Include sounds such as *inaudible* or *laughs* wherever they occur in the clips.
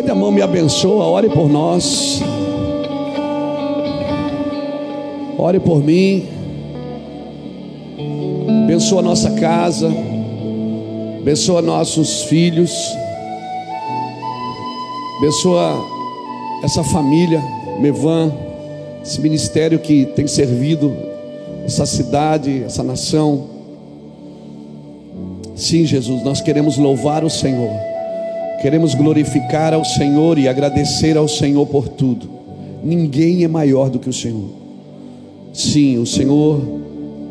Estende a mão, me abençoa, ore por nós. Ore por mim. Abençoa nossa casa. Abençoa nossos filhos. Abençoa essa família, Mevan, esse ministério que tem servido essa cidade, essa nação. Sim, Jesus, nós queremos louvar o Senhor. Queremos glorificar ao Senhor e agradecer ao Senhor por tudo. Ninguém é maior do que o Senhor. Sim, o Senhor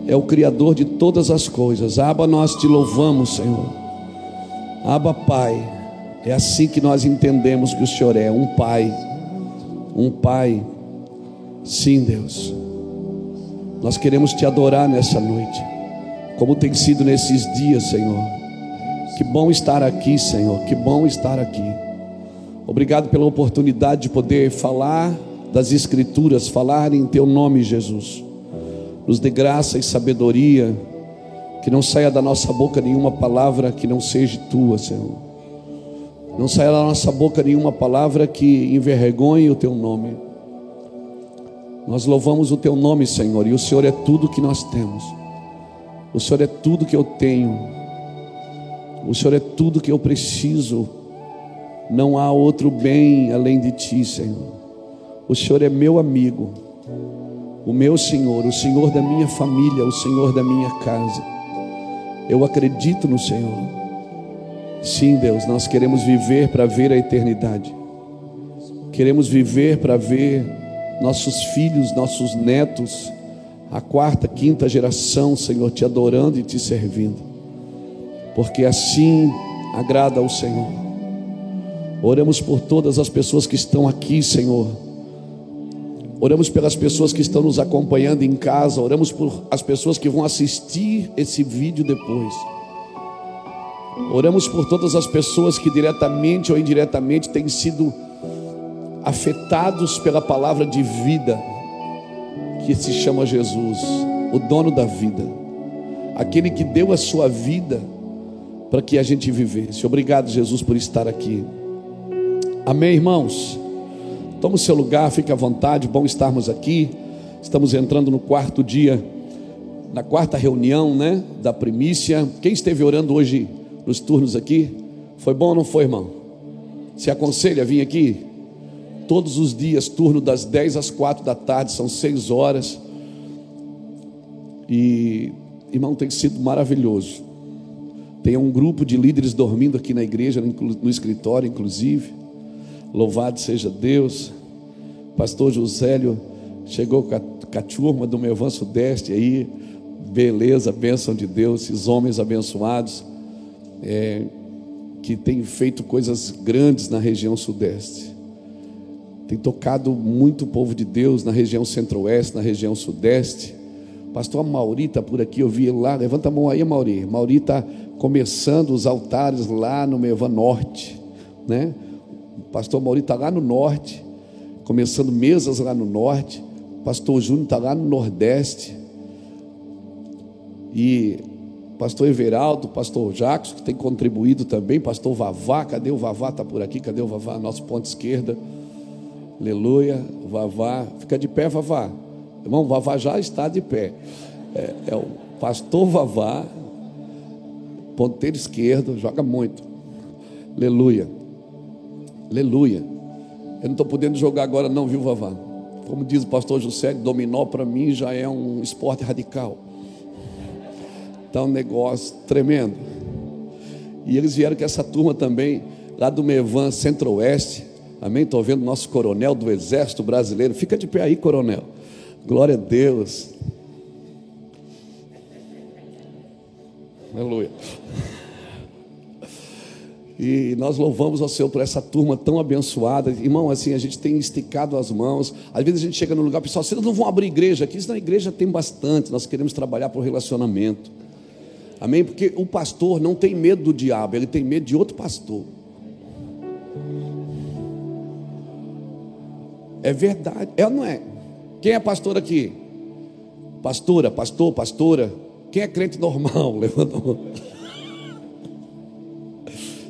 é o Criador de todas as coisas. Aba, nós te louvamos, Senhor. Aba, Pai. É assim que nós entendemos que o Senhor é um Pai. Um Pai. Sim, Deus. Nós queremos te adorar nessa noite. Como tem sido nesses dias, Senhor. Que bom estar aqui, Senhor. Que bom estar aqui. Obrigado pela oportunidade de poder falar das Escrituras, falar em Teu nome, Jesus. Nos dê graça e sabedoria. Que não saia da nossa boca nenhuma palavra que não seja tua, Senhor. Não saia da nossa boca nenhuma palavra que envergonhe o Teu nome. Nós louvamos o Teu nome, Senhor, e o Senhor é tudo que nós temos. O Senhor é tudo que eu tenho. O Senhor é tudo que eu preciso. Não há outro bem além de ti, Senhor. O Senhor é meu amigo, o meu Senhor, o Senhor da minha família, o Senhor da minha casa. Eu acredito no Senhor. Sim, Deus, nós queremos viver para ver a eternidade. Queremos viver para ver nossos filhos, nossos netos, a quarta, quinta geração, Senhor, te adorando e te servindo porque assim agrada ao Senhor. Oramos por todas as pessoas que estão aqui, Senhor. Oramos pelas pessoas que estão nos acompanhando em casa, oramos por as pessoas que vão assistir esse vídeo depois. Oramos por todas as pessoas que diretamente ou indiretamente têm sido afetados pela palavra de vida que se chama Jesus, o dono da vida, aquele que deu a sua vida para que a gente vivesse. Obrigado, Jesus, por estar aqui. Amém, irmãos? Toma o seu lugar, fique à vontade, bom estarmos aqui. Estamos entrando no quarto dia, na quarta reunião, né, da primícia. Quem esteve orando hoje nos turnos aqui? Foi bom ou não foi, irmão? Se aconselha a vir aqui? Todos os dias, turno das 10 às 4 da tarde, são seis horas. E, irmão, tem sido maravilhoso. Tem um grupo de líderes dormindo aqui na igreja, no escritório, inclusive. Louvado seja Deus. Pastor Josélio chegou com a, turma do meu avanço Sudeste aí. Beleza, bênção de Deus, esses homens abençoados é, que têm feito coisas grandes na região Sudeste. Tem tocado muito o povo de Deus na região Centro-Oeste, na região Sudeste. Pastor Mauri está por aqui, eu vi ele lá. Levanta a mão aí, Mauri. Mauri está começando os altares lá no Mevan Norte, né? O pastor Mauri está lá no norte, começando mesas lá no norte. O pastor Júnior está lá no nordeste. E pastor Everaldo, pastor Jacos, que tem contribuído também, pastor Vavá, cadê o Vavá? Está por aqui, cadê o Vavá? Nosso ponto esquerda. Aleluia, Vavá. Fica de pé, Vavá. Irmão, Vavá já está de pé. É, é o pastor Vavá, ponteiro esquerdo, joga muito. Aleluia. Aleluia. Eu não estou podendo jogar agora, não, viu, Vavá? Como diz o pastor José, dominó para mim já é um esporte radical. Está um negócio tremendo. E eles vieram com essa turma também, lá do Mevan Centro-Oeste. Amém? Estou vendo nosso coronel do Exército Brasileiro. Fica de pé aí, coronel. Glória a Deus. Aleluia. E nós louvamos ao Senhor por essa turma tão abençoada. Irmão, assim, a gente tem esticado as mãos. Às vezes a gente chega no lugar, pessoal, vocês não vão abrir igreja aqui? Isso na igreja tem bastante. Nós queremos trabalhar o relacionamento. Amém? Porque o pastor não tem medo do diabo, ele tem medo de outro pastor. É verdade, é não é? Quem é pastor aqui? Pastora, pastor, pastora. Quem é crente normal? *laughs* Levanta a mão.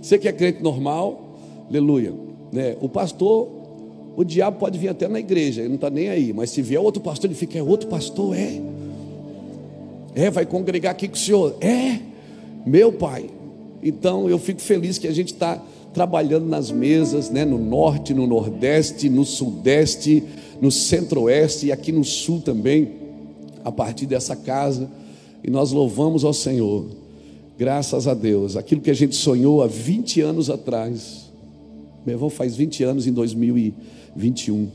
Você que é crente normal, Aleluia. Né? O pastor, o diabo pode vir até na igreja, ele não está nem aí, mas se vier outro pastor, ele fica, é outro pastor, é. É, vai congregar aqui com o senhor. É, meu pai. Então eu fico feliz que a gente está trabalhando nas mesas, né, no norte, no nordeste, no sudeste, no centro-oeste e aqui no sul também, a partir dessa casa. E nós louvamos ao Senhor, graças a Deus. Aquilo que a gente sonhou há 20 anos atrás, meu irmão faz 20 anos em 2021.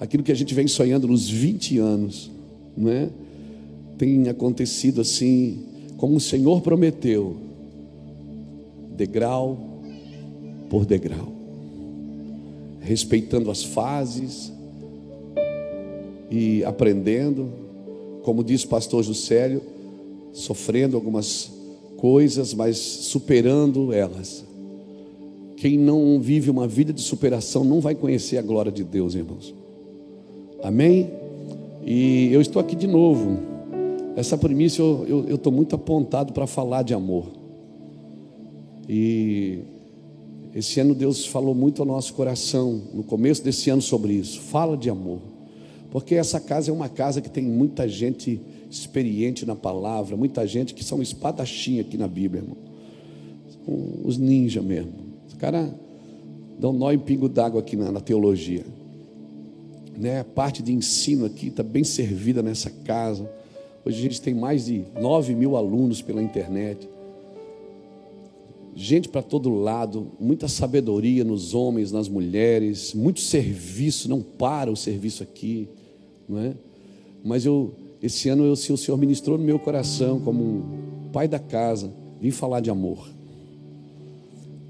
Aquilo que a gente vem sonhando nos 20 anos, né? Tem acontecido assim, como o Senhor prometeu, degrau por degrau, respeitando as fases e aprendendo, como diz o pastor Juscelio, sofrendo algumas coisas, mas superando elas. Quem não vive uma vida de superação não vai conhecer a glória de Deus, irmãos. Amém? E eu estou aqui de novo. Essa primícia eu estou muito apontado para falar de amor. E esse ano Deus falou muito ao nosso coração, no começo desse ano, sobre isso. Fala de amor. Porque essa casa é uma casa que tem muita gente experiente na palavra, muita gente que são espadachim aqui na Bíblia, irmão. Os ninjas mesmo. Os caras dão nó em pingo d'água aqui na, na teologia. Né? A parte de ensino aqui está bem servida nessa casa. Hoje a gente tem mais de 9 mil alunos pela internet gente para todo lado, muita sabedoria nos homens, nas mulheres, muito serviço, não para o serviço aqui, não é? Mas eu, esse ano eu, o Senhor ministrou no meu coração como um pai da casa, vim falar de amor.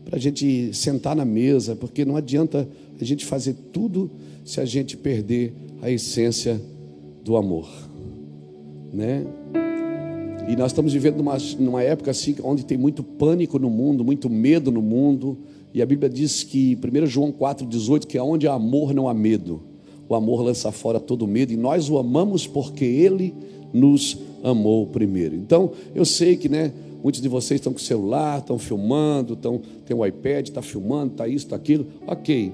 Para a gente sentar na mesa, porque não adianta a gente fazer tudo se a gente perder a essência do amor, né? E nós estamos vivendo numa, numa época assim, onde tem muito pânico no mundo, muito medo no mundo. E a Bíblia diz que, 1 João 4,18, que onde há amor não há medo. O amor lança fora todo medo. E nós o amamos porque Ele nos amou primeiro. Então, eu sei que, né? Muitos de vocês estão com o celular, estão filmando, estão, tem o iPad, está filmando, está isso, está aquilo. Ok.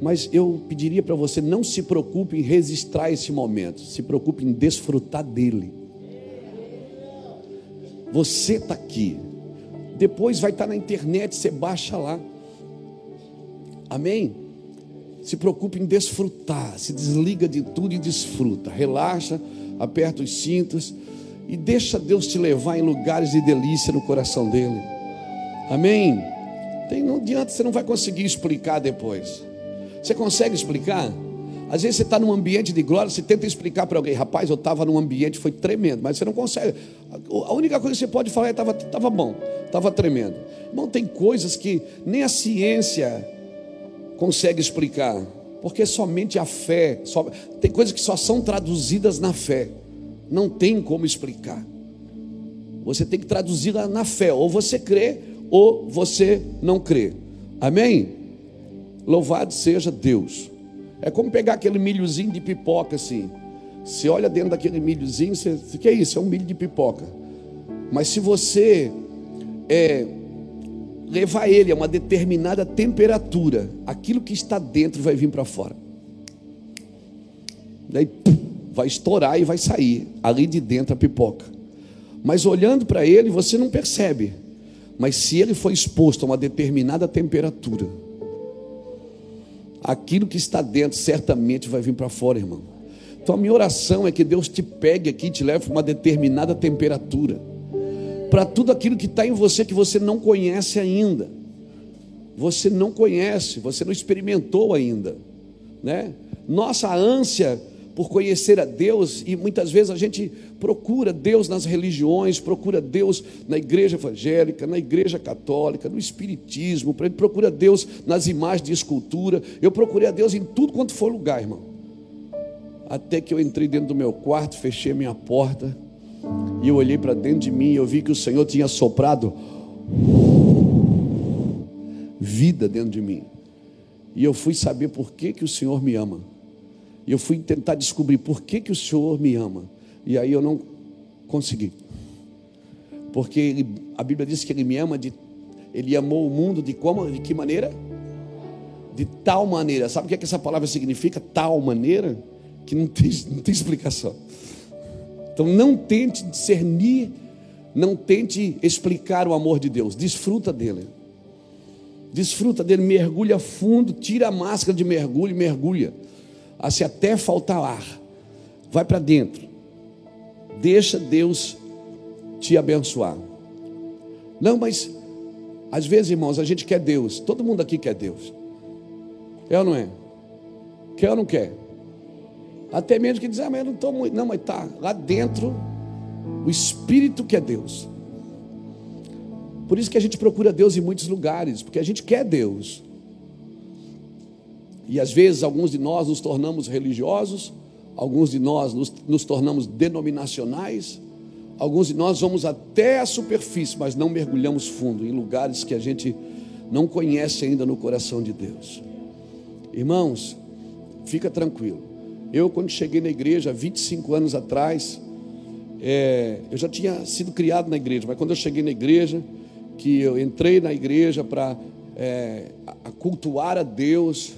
Mas eu pediria para você, não se preocupe em registrar esse momento. Se preocupe em desfrutar dele. Você está aqui. Depois vai estar tá na internet, você baixa lá. Amém? Se preocupe em desfrutar, se desliga de tudo e desfruta. Relaxa, aperta os cintos e deixa Deus te levar em lugares de delícia no coração dele. Amém? Tem, não adianta, você não vai conseguir explicar depois. Você consegue explicar? Às vezes você está num ambiente de glória, você tenta explicar para alguém, rapaz, eu estava num ambiente, foi tremendo, mas você não consegue. A única coisa que você pode falar é estava tava bom, estava tremendo. Não tem coisas que nem a ciência consegue explicar, porque somente a fé, só, tem coisas que só são traduzidas na fé, não tem como explicar. Você tem que traduzir na fé, ou você crê, ou você não crê. Amém? Louvado seja Deus. É como pegar aquele milhozinho de pipoca assim. Você olha dentro daquele milhozinho, você, que é isso? É um milho de pipoca. Mas se você é, levar ele a uma determinada temperatura, aquilo que está dentro vai vir para fora. Daí pum, vai estourar e vai sair ali de dentro a pipoca. Mas olhando para ele, você não percebe. Mas se ele foi exposto a uma determinada temperatura, aquilo que está dentro certamente vai vir para fora, irmão. Então a minha oração é que Deus te pegue aqui e te leve para uma determinada temperatura. Para tudo aquilo que está em você que você não conhece ainda. Você não conhece, você não experimentou ainda. Né? Nossa ânsia por conhecer a Deus, e muitas vezes a gente procura Deus nas religiões, procura Deus na igreja evangélica, na igreja católica, no espiritismo, procura Deus nas imagens de escultura. Eu procurei a Deus em tudo quanto for lugar, irmão. Até que eu entrei dentro do meu quarto, fechei a minha porta, e eu olhei para dentro de mim e eu vi que o Senhor tinha soprado vida dentro de mim. E eu fui saber por que, que o Senhor me ama. E eu fui tentar descobrir por que, que o Senhor me ama. E aí eu não consegui. Porque ele, a Bíblia diz que ele me ama de. Ele amou o mundo de como? De que maneira? de tal maneira. Sabe o que, é que essa palavra significa? Tal maneira? Que não tem, não tem explicação. Então não tente discernir, não tente explicar o amor de Deus. Desfruta dele. Desfruta dele, mergulha fundo, tira a máscara de mergulho mergulha. Assim até faltar ar. Vai para dentro. Deixa Deus te abençoar. Não, mas às vezes, irmãos, a gente quer Deus. Todo mundo aqui quer Deus. É ou não é? Quer ou não quer? Até mesmo que diz, ah, mas eu não estou muito. Não, mas está lá dentro o Espírito que é Deus. Por isso que a gente procura Deus em muitos lugares, porque a gente quer Deus. E às vezes alguns de nós nos tornamos religiosos, alguns de nós nos, nos tornamos denominacionais, alguns de nós vamos até a superfície, mas não mergulhamos fundo em lugares que a gente não conhece ainda no coração de Deus. Irmãos, fica tranquilo. Eu, quando cheguei na igreja, 25 anos atrás, é, eu já tinha sido criado na igreja, mas quando eu cheguei na igreja, que eu entrei na igreja para é, cultuar a Deus,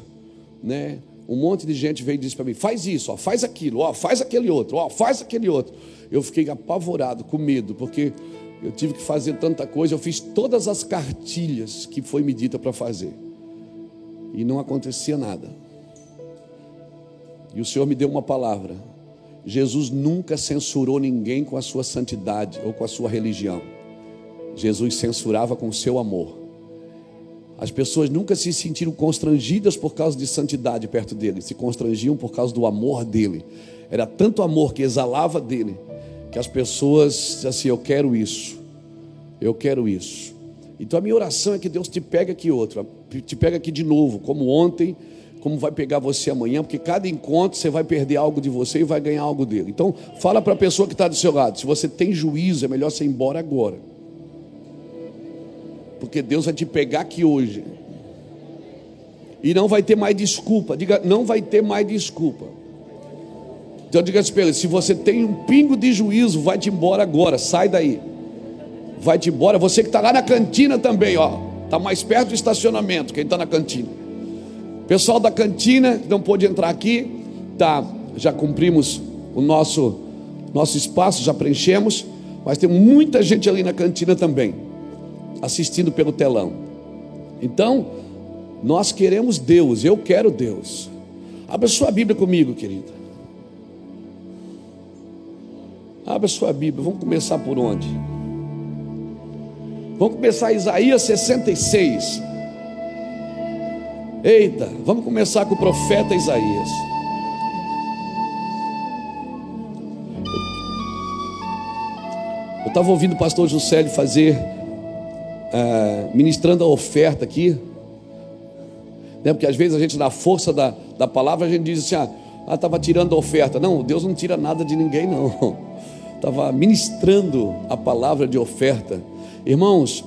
né? Um monte de gente veio e disse para mim: faz isso, ó, faz aquilo, ó, faz aquele outro, ó, faz aquele outro. Eu fiquei apavorado, com medo, porque eu tive que fazer tanta coisa. Eu fiz todas as cartilhas que foi me dita para fazer e não acontecia nada. E o Senhor me deu uma palavra. Jesus nunca censurou ninguém com a sua santidade ou com a sua religião. Jesus censurava com o seu amor. As pessoas nunca se sentiram constrangidas por causa de santidade perto dele, se constrangiam por causa do amor dele. Era tanto amor que exalava dele, que as pessoas diziam assim: Eu quero isso, eu quero isso. Então a minha oração é que Deus te pegue aqui outra, te pega aqui de novo, como ontem, como vai pegar você amanhã, porque cada encontro você vai perder algo de você e vai ganhar algo dele. Então fala para a pessoa que está do seu lado, se você tem juízo, é melhor você ir embora agora. Porque Deus vai te pegar aqui hoje. E não vai ter mais desculpa. Diga, não vai ter mais desculpa. Então diga assim para se você tem um pingo de juízo, vai-te embora agora, sai daí vai-te embora. Você que está lá na cantina também, ó, está mais perto do estacionamento, quem está na cantina. Pessoal da cantina não pôde entrar aqui, tá? Já cumprimos o nosso nosso espaço, já preenchemos, mas tem muita gente ali na cantina também, assistindo pelo telão. Então, nós queremos Deus, eu quero Deus. Abra sua Bíblia comigo, querida. Abra sua Bíblia, vamos começar por onde? Vamos começar Isaías 66. Eita, vamos começar com o profeta Isaías. Eu estava ouvindo o pastor Juscelio fazer, uh, ministrando a oferta aqui. Né? Porque às vezes a gente, na força da, da palavra, a gente diz assim: ah, estava ah, tirando a oferta. Não, Deus não tira nada de ninguém, não. *laughs* Estava ministrando a palavra de oferta. Irmãos,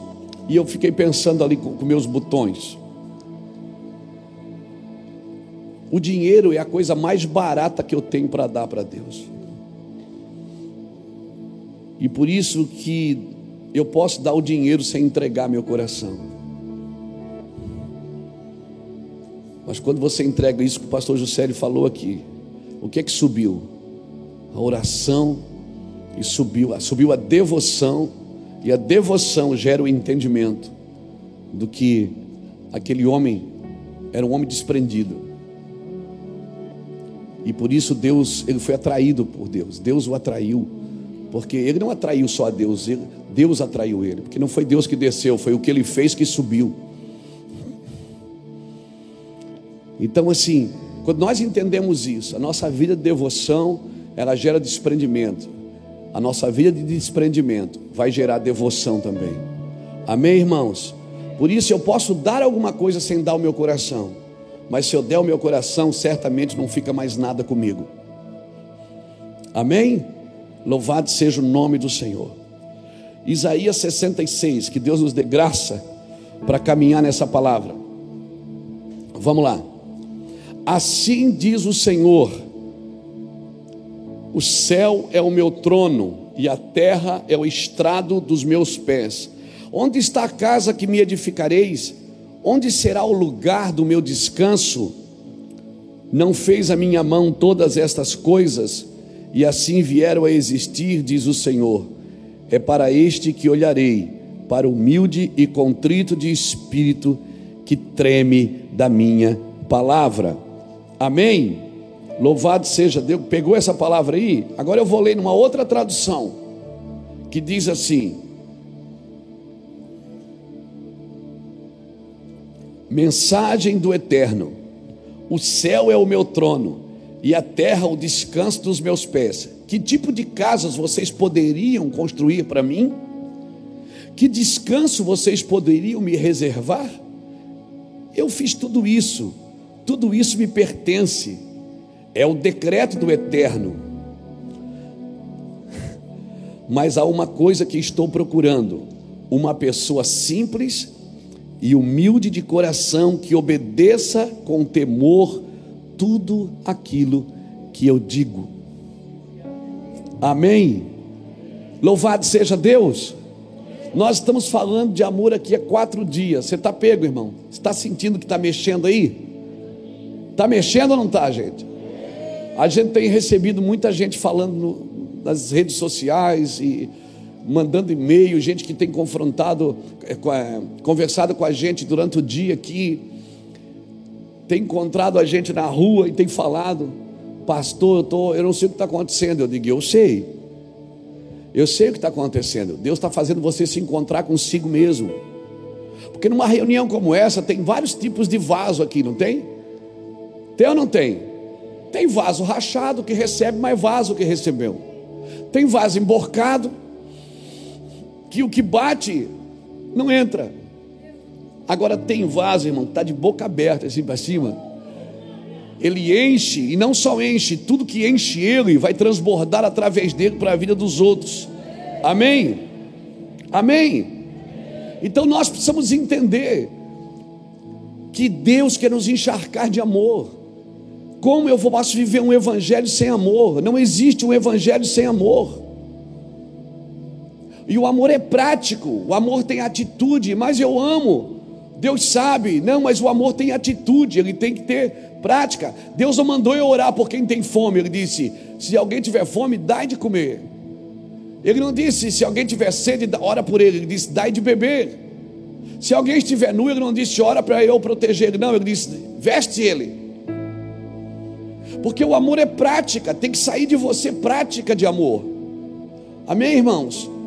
e eu fiquei pensando ali com, com meus botões. O dinheiro é a coisa mais barata que eu tenho para dar para Deus. E por isso que eu posso dar o dinheiro sem entregar meu coração. Mas quando você entrega isso que o pastor Juscelio falou aqui, o que é que subiu? A oração e subiu, subiu a devoção e a devoção gera o entendimento do que aquele homem era um homem desprendido. E por isso Deus, ele foi atraído por Deus. Deus o atraiu. Porque ele não atraiu só a Deus, ele, Deus atraiu ele. Porque não foi Deus que desceu, foi o que ele fez que subiu. Então, assim, quando nós entendemos isso, a nossa vida de devoção, ela gera desprendimento a nossa vida de desprendimento vai gerar devoção também. Amém, irmãos? Por isso eu posso dar alguma coisa sem dar o meu coração, mas se eu der o meu coração, certamente não fica mais nada comigo. Amém? Louvado seja o nome do Senhor. Isaías 66, que Deus nos dê graça para caminhar nessa palavra. Vamos lá. Assim diz o Senhor o céu é o meu trono e a terra é o estrado dos meus pés. Onde está a casa que me edificareis? Onde será o lugar do meu descanso? Não fez a minha mão todas estas coisas, e assim vieram a existir, diz o Senhor. É para este que olharei, para o humilde e contrito de espírito, que treme da minha palavra. Amém? Louvado seja Deus. Pegou essa palavra aí? Agora eu vou ler numa outra tradução, que diz assim: Mensagem do Eterno: O céu é o meu trono e a terra o descanso dos meus pés. Que tipo de casas vocês poderiam construir para mim? Que descanso vocês poderiam me reservar? Eu fiz tudo isso, tudo isso me pertence, é o decreto do Eterno. Mas há uma coisa que estou procurando: uma pessoa simples e humilde de coração que obedeça com temor tudo aquilo que eu digo. Amém. Louvado seja Deus. Nós estamos falando de amor aqui há quatro dias. Você está pego, irmão? Você está sentindo que está mexendo aí? Está mexendo ou não está, gente? A gente tem recebido muita gente falando no, nas redes sociais e mandando e-mail, gente que tem confrontado, é, conversado com a gente durante o dia aqui, tem encontrado a gente na rua e tem falado, pastor, eu, tô, eu não sei o que está acontecendo. Eu digo, eu sei, eu sei o que está acontecendo. Deus está fazendo você se encontrar consigo mesmo. Porque numa reunião como essa, tem vários tipos de vaso aqui, não tem? Tem ou não tem? Tem vaso rachado que recebe mais vaso que recebeu. Tem vaso emborcado que o que bate não entra. Agora tem vaso, irmão, está de boca aberta assim para cima. Ele enche, e não só enche, tudo que enche ele vai transbordar através dele para a vida dos outros. Amém? Amém? Então nós precisamos entender que Deus quer nos encharcar de amor. Como eu posso viver um evangelho sem amor? Não existe um evangelho sem amor. E o amor é prático, o amor tem atitude, mas eu amo. Deus sabe, não, mas o amor tem atitude, ele tem que ter prática. Deus não mandou eu orar por quem tem fome, ele disse: se alguém tiver fome, dai de comer. Ele não disse: se alguém tiver sede, ora por ele, ele disse: dai de beber. Se alguém estiver nu, ele não disse: ora para eu proteger ele, não, ele disse: veste ele. Porque o amor é prática, tem que sair de você prática de amor. Amém, irmãos?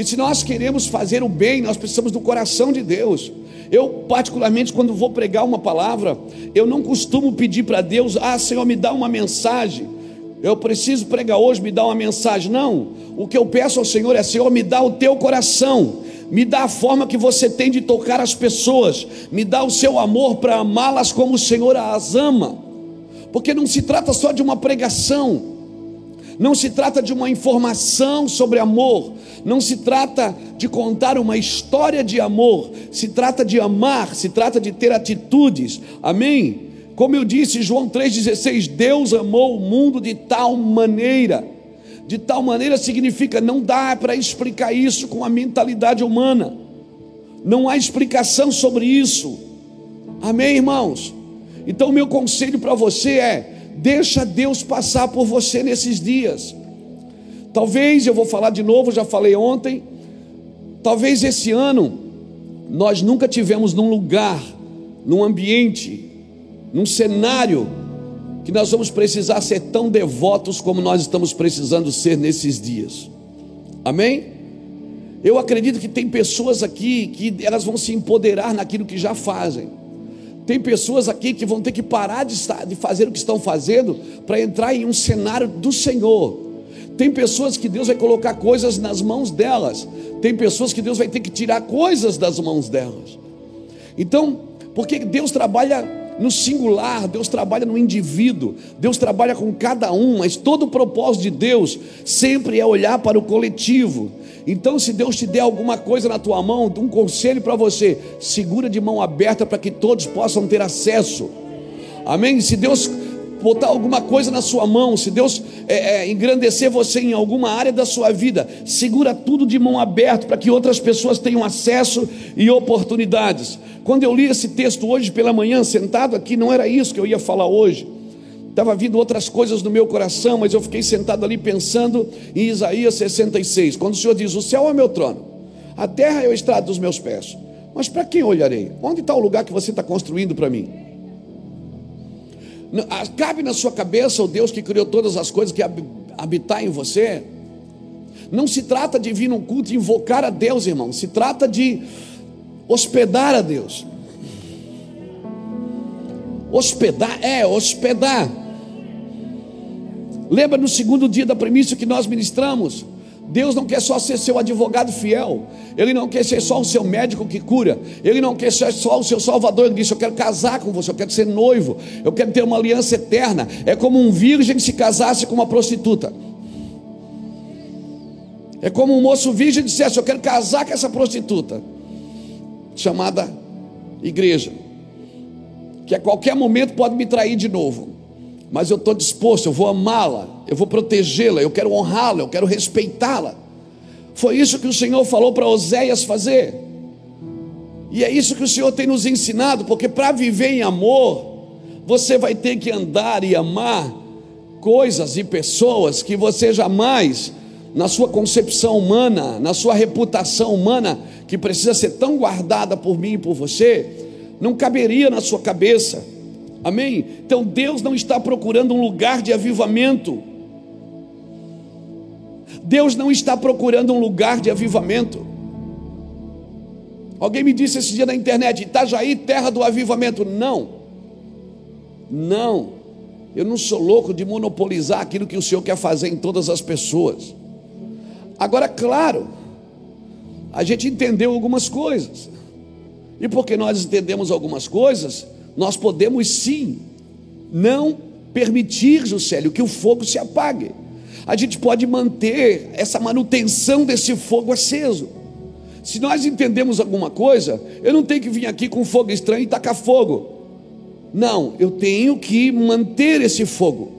E se nós queremos fazer o bem, nós precisamos do coração de Deus. Eu, particularmente, quando vou pregar uma palavra, eu não costumo pedir para Deus, ah, Senhor, me dá uma mensagem. Eu preciso pregar hoje, me dá uma mensagem. Não. O que eu peço ao Senhor é, Senhor, me dá o teu coração. Me dá a forma que você tem de tocar as pessoas. Me dá o seu amor para amá-las como o Senhor as ama. Porque não se trata só de uma pregação não se trata de uma informação sobre amor, não se trata de contar uma história de amor, se trata de amar, se trata de ter atitudes, amém? Como eu disse, João 3,16: Deus amou o mundo de tal maneira, de tal maneira significa, não dá para explicar isso com a mentalidade humana, não há explicação sobre isso, amém, irmãos? Então, meu conselho para você é: Deixa Deus passar por você nesses dias. Talvez eu vou falar de novo, já falei ontem. Talvez esse ano nós nunca tivemos num lugar, num ambiente, num cenário que nós vamos precisar ser tão devotos como nós estamos precisando ser nesses dias. Amém? Eu acredito que tem pessoas aqui que elas vão se empoderar naquilo que já fazem. Tem pessoas aqui que vão ter que parar de, estar, de fazer o que estão fazendo para entrar em um cenário do Senhor. Tem pessoas que Deus vai colocar coisas nas mãos delas. Tem pessoas que Deus vai ter que tirar coisas das mãos delas. Então, porque Deus trabalha no singular, Deus trabalha no indivíduo, Deus trabalha com cada um, mas todo o propósito de Deus sempre é olhar para o coletivo. Então, se Deus te der alguma coisa na tua mão, um conselho para você, segura de mão aberta para que todos possam ter acesso. Amém? Se Deus botar alguma coisa na sua mão, se Deus é, é, engrandecer você em alguma área da sua vida, segura tudo de mão aberta para que outras pessoas tenham acesso e oportunidades. Quando eu li esse texto hoje pela manhã, sentado aqui, não era isso que eu ia falar hoje. Estava vindo outras coisas no meu coração, mas eu fiquei sentado ali pensando em Isaías 66, quando o Senhor diz: O céu é meu trono, a terra é o estrado dos meus pés. Mas para quem olharei? Onde está o lugar que você está construindo para mim? Cabe na sua cabeça o Deus que criou todas as coisas que habitar em você? Não se trata de vir num culto e invocar a Deus, irmão. Se trata de hospedar a Deus. Hospedar, é, hospedar. Lembra no segundo dia da premissa que nós ministramos? Deus não quer só ser seu advogado fiel, Ele não quer ser só o seu médico que cura, Ele não quer ser só o seu salvador. Ele disse: Eu quero casar com você, eu quero ser noivo, eu quero ter uma aliança eterna. É como um virgem se casasse com uma prostituta. É como um moço virgem dissesse: Eu quero casar com essa prostituta, chamada igreja, que a qualquer momento pode me trair de novo mas eu estou disposto, eu vou amá-la, eu vou protegê-la, eu quero honrá-la, eu quero respeitá-la. Foi isso que o Senhor falou para Oséias fazer, e é isso que o Senhor tem nos ensinado, porque para viver em amor, você vai ter que andar e amar coisas e pessoas que você jamais, na sua concepção humana, na sua reputação humana, que precisa ser tão guardada por mim e por você, não caberia na sua cabeça. Amém? Então Deus não está procurando um lugar de avivamento. Deus não está procurando um lugar de avivamento. Alguém me disse esse dia na internet: Itajaí, terra do avivamento. Não, não. Eu não sou louco de monopolizar aquilo que o Senhor quer fazer em todas as pessoas. Agora, claro, a gente entendeu algumas coisas. E porque nós entendemos algumas coisas, nós podemos sim não permitir, Juscelio, que o fogo se apague. A gente pode manter essa manutenção desse fogo aceso. Se nós entendemos alguma coisa, eu não tenho que vir aqui com fogo estranho e tacar fogo. Não, eu tenho que manter esse fogo.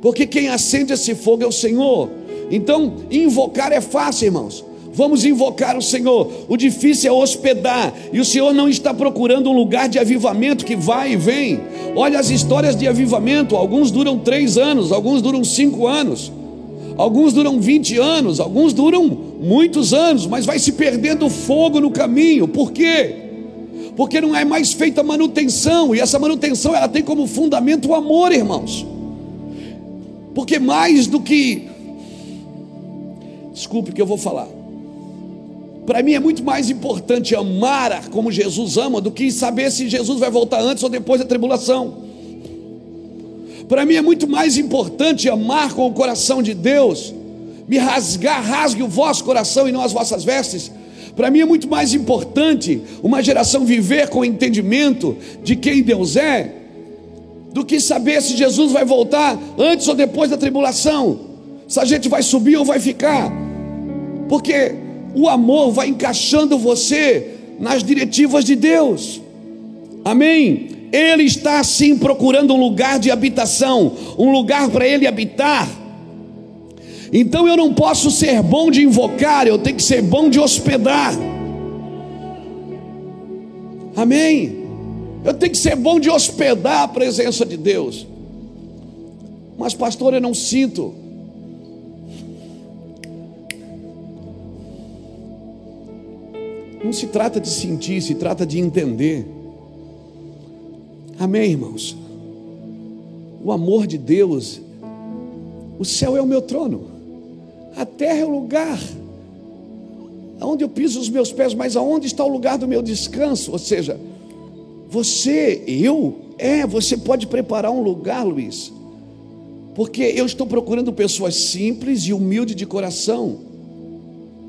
Porque quem acende esse fogo é o Senhor. Então, invocar é fácil, irmãos. Vamos invocar o Senhor. O difícil é hospedar. E o Senhor não está procurando um lugar de avivamento que vai e vem. Olha as histórias de avivamento. Alguns duram três anos, alguns duram cinco anos, alguns duram vinte anos, alguns duram muitos anos, mas vai se perdendo fogo no caminho. Por quê? Porque não é mais feita manutenção. E essa manutenção ela tem como fundamento o amor, irmãos. Porque mais do que. Desculpe o que eu vou falar para mim é muito mais importante amar como Jesus ama do que saber se Jesus vai voltar antes ou depois da tribulação. Para mim é muito mais importante amar com o coração de Deus, me rasgar, rasgue o vosso coração e não as vossas vestes. Para mim é muito mais importante uma geração viver com entendimento de quem Deus é, do que saber se Jesus vai voltar antes ou depois da tribulação, se a gente vai subir ou vai ficar, porque o amor vai encaixando você nas diretivas de Deus. Amém? Ele está assim procurando um lugar de habitação, um lugar para ele habitar. Então eu não posso ser bom de invocar, eu tenho que ser bom de hospedar. Amém? Eu tenho que ser bom de hospedar a presença de Deus. Mas, pastor, eu não sinto. Não se trata de sentir, se trata de entender. Amém, irmãos? O amor de Deus, o céu é o meu trono, a terra é o lugar aonde eu piso os meus pés, mas aonde está o lugar do meu descanso? Ou seja, você, eu, é, você pode preparar um lugar, Luiz, porque eu estou procurando pessoas simples e humildes de coração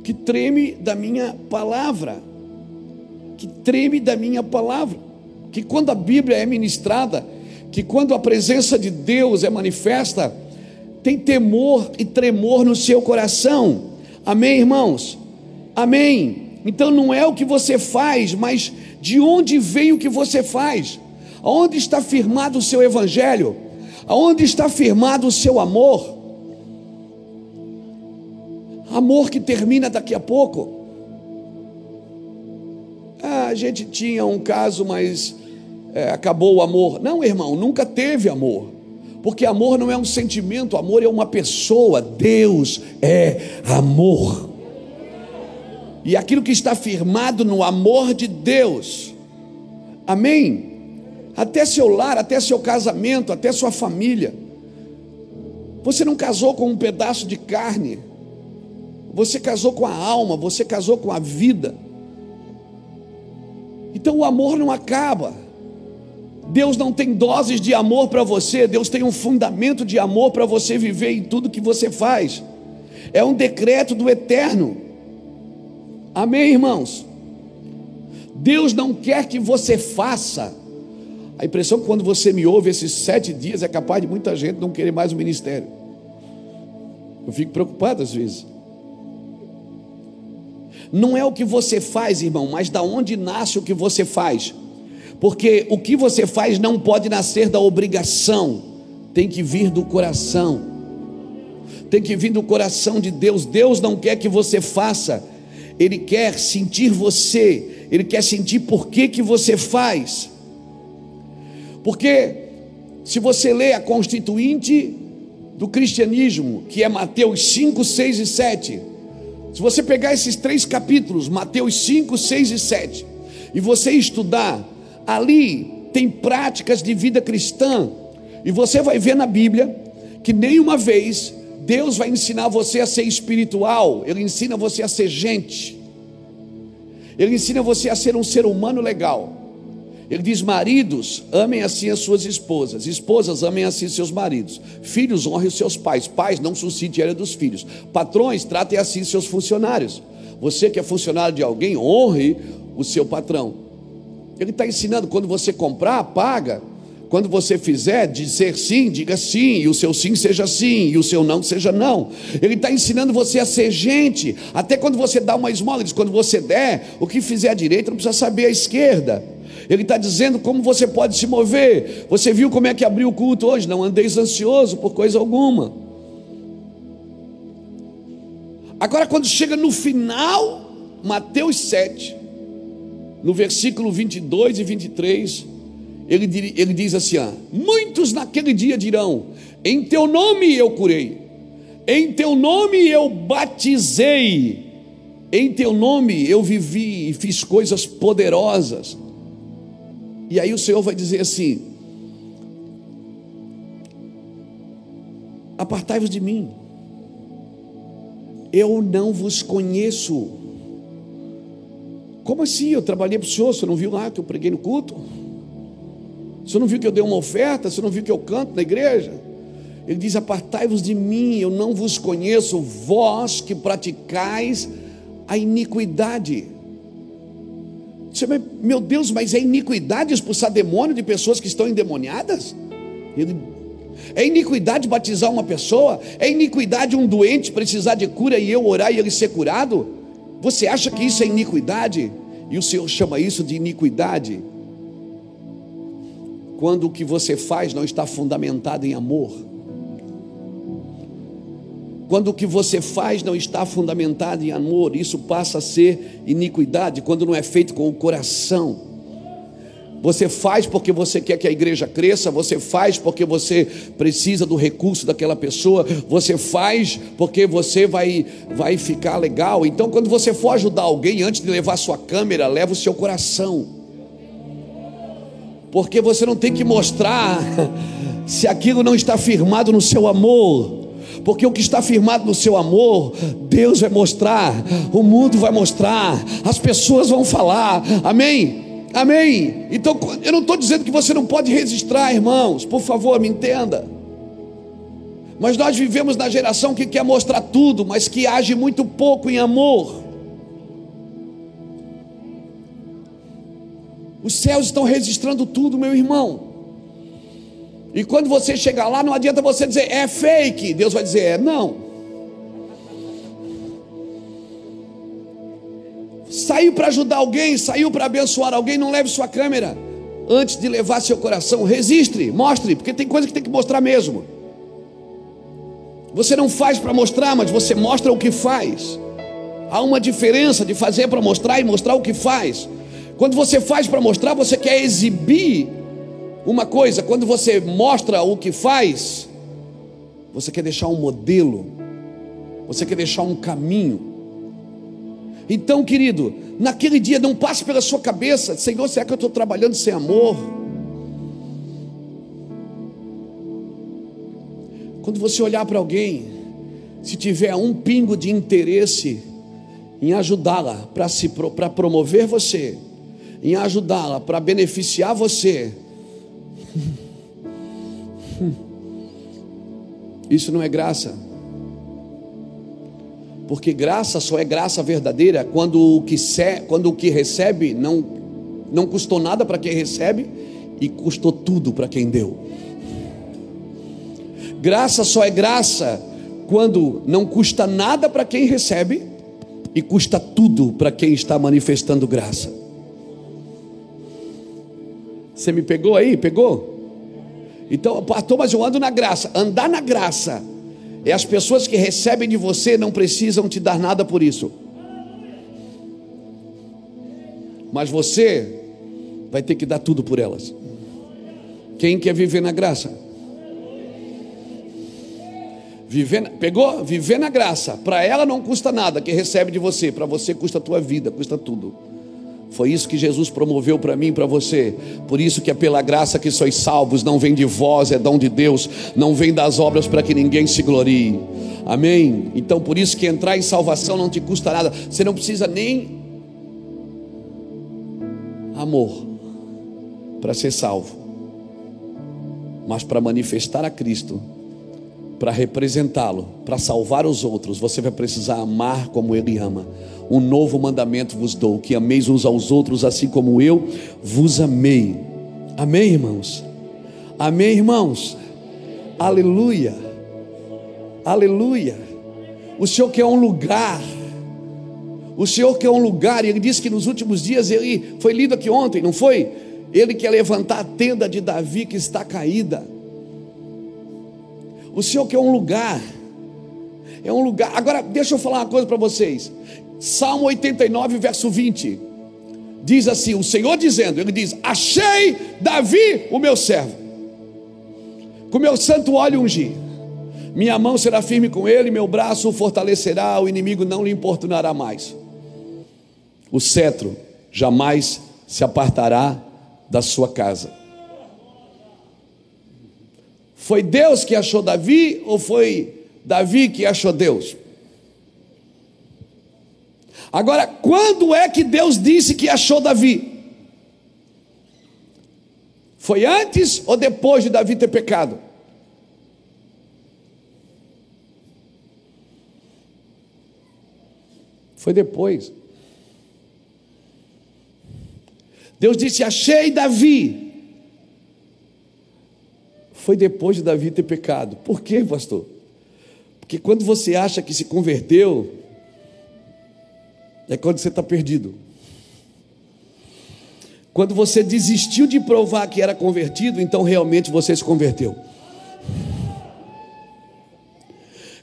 que treme da minha palavra, que treme da minha palavra, que quando a Bíblia é ministrada, que quando a presença de Deus é manifesta, tem temor e tremor no seu coração. Amém, irmãos? Amém. Então não é o que você faz, mas de onde vem o que você faz? Onde está firmado o seu evangelho? Aonde está firmado o seu amor? Amor que termina daqui a pouco. Ah, a gente tinha um caso, mas é, acabou o amor. Não, irmão, nunca teve amor. Porque amor não é um sentimento, amor é uma pessoa. Deus é amor. E aquilo que está firmado no amor de Deus, amém? Até seu lar, até seu casamento, até sua família. Você não casou com um pedaço de carne, você casou com a alma, você casou com a vida. Então o amor não acaba. Deus não tem doses de amor para você, Deus tem um fundamento de amor para você viver em tudo que você faz. É um decreto do eterno. Amém, irmãos? Deus não quer que você faça. A impressão que quando você me ouve esses sete dias é capaz de muita gente não querer mais o ministério. Eu fico preocupado às vezes. Não é o que você faz, irmão, mas da onde nasce o que você faz. Porque o que você faz não pode nascer da obrigação, tem que vir do coração. Tem que vir do coração de Deus. Deus não quer que você faça, Ele quer sentir você, Ele quer sentir por que, que você faz. Porque se você lê a constituinte do cristianismo, que é Mateus 5, 6 e 7, se você pegar esses três capítulos, Mateus 5, 6 e 7, e você estudar ali tem práticas de vida cristã, e você vai ver na Bíblia que nenhuma vez Deus vai ensinar você a ser espiritual, Ele ensina você a ser gente, Ele ensina você a ser um ser humano legal. Ele diz: maridos, amem assim as suas esposas, esposas, amem assim seus maridos, filhos, honrem os seus pais, pais, não suscite a dos filhos, patrões, tratem assim seus funcionários. Você que é funcionário de alguém, honre o seu patrão. Ele está ensinando: quando você comprar, paga. Quando você fizer dizer sim, diga sim, e o seu sim seja sim, e o seu não seja não. Ele está ensinando você a ser gente. Até quando você dá uma esmola, ele diz: quando você der, o que fizer à direita não precisa saber à esquerda. Ele está dizendo como você pode se mover. Você viu como é que abriu o culto hoje? Não andeis ansioso por coisa alguma. Agora, quando chega no final, Mateus 7, no versículo 22 e 23, ele, ele diz assim: Muitos naquele dia dirão: Em teu nome eu curei, em teu nome eu batizei, em teu nome eu vivi e fiz coisas poderosas. E aí o Senhor vai dizer assim: Apartai-vos de mim, eu não vos conheço. Como assim? Eu trabalhei para o senhor, você não viu lá que eu preguei no culto? Você não viu que eu dei uma oferta? Você não viu que eu canto na igreja? Ele diz: Apartai-vos de mim, eu não vos conheço, vós que praticais a iniquidade. Você, meu Deus, mas é iniquidade expulsar demônio de pessoas que estão endemoniadas? Ele, é iniquidade batizar uma pessoa? É iniquidade um doente precisar de cura e eu orar e ele ser curado? Você acha que isso é iniquidade? E o Senhor chama isso de iniquidade. Quando o que você faz não está fundamentado em amor. Quando o que você faz não está fundamentado em amor, isso passa a ser iniquidade. Quando não é feito com o coração. Você faz porque você quer que a igreja cresça, você faz porque você precisa do recurso daquela pessoa, você faz porque você vai, vai ficar legal. Então, quando você for ajudar alguém, antes de levar sua câmera, leva o seu coração. Porque você não tem que mostrar *laughs* se aquilo não está firmado no seu amor porque o que está firmado no seu amor, Deus vai mostrar, o mundo vai mostrar, as pessoas vão falar, amém? Amém? Então, eu não estou dizendo que você não pode registrar, irmãos, por favor, me entenda. Mas nós vivemos na geração que quer mostrar tudo, mas que age muito pouco em amor. Os céus estão registrando tudo, meu irmão. E quando você chegar lá, não adianta você dizer é fake. Deus vai dizer é não. Saiu para ajudar alguém, saiu para abençoar alguém, não leve sua câmera. antes de levar seu coração, registre, mostre, porque tem coisa que tem que mostrar mesmo. Você não faz para mostrar, mas você mostra o que faz. Há uma diferença de fazer para mostrar e mostrar o que faz. Quando você faz para mostrar, você quer exibir uma coisa. Quando você mostra o que faz, você quer deixar um modelo. Você quer deixar um caminho. Então, querido, naquele dia não passe pela sua cabeça, Senhor, será que eu estou trabalhando sem amor? Quando você olhar para alguém, se tiver um pingo de interesse em ajudá-la para promover você, em ajudá-la para beneficiar você. Isso não é graça. Porque graça só é graça verdadeira quando o que, se, quando o que recebe não, não custou nada para quem recebe e custou tudo para quem deu. Graça só é graça quando não custa nada para quem recebe e custa tudo para quem está manifestando graça. Você me pegou aí? Pegou? Então, pastor, mas eu ando na graça. Andar na graça é as pessoas que recebem de você não precisam te dar nada por isso. Mas você vai ter que dar tudo por elas. Quem quer viver na graça? Viver, pegou? Viver na graça. Para ela não custa nada que recebe de você. Para você custa a tua vida, custa tudo. Foi isso que Jesus promoveu para mim e para você. Por isso que é pela graça que sois salvos, não vem de vós, é dom de Deus, não vem das obras para que ninguém se glorie. Amém. Então por isso que entrar em salvação não te custa nada. Você não precisa nem amor para ser salvo. Mas para manifestar a Cristo, para representá-lo, para salvar os outros, você vai precisar amar como ele ama. Um novo mandamento vos dou: que ameis uns aos outros, assim como eu vos amei. Amém, irmãos? Amém, irmãos? Aleluia, aleluia. O Senhor quer um lugar. O Senhor quer um lugar, e Ele disse que nos últimos dias, Ele foi lido aqui ontem, não foi? Ele quer levantar a tenda de Davi que está caída. O Senhor quer um lugar. É um lugar. Agora, deixa eu falar uma coisa para vocês. Salmo 89, verso 20. Diz assim: O Senhor dizendo, Ele diz: Achei Davi, o meu servo, com meu santo óleo ungi. Minha mão será firme com ele, meu braço o fortalecerá, o inimigo não lhe importunará mais. O cetro jamais se apartará da sua casa. Foi Deus que achou Davi ou foi Davi que achou Deus? Agora, quando é que Deus disse que achou Davi? Foi antes ou depois de Davi ter pecado? Foi depois. Deus disse: Achei Davi foi depois de Davi ter pecado. Por quê, pastor? Porque quando você acha que se converteu, é quando você está perdido. Quando você desistiu de provar que era convertido, então realmente você se converteu.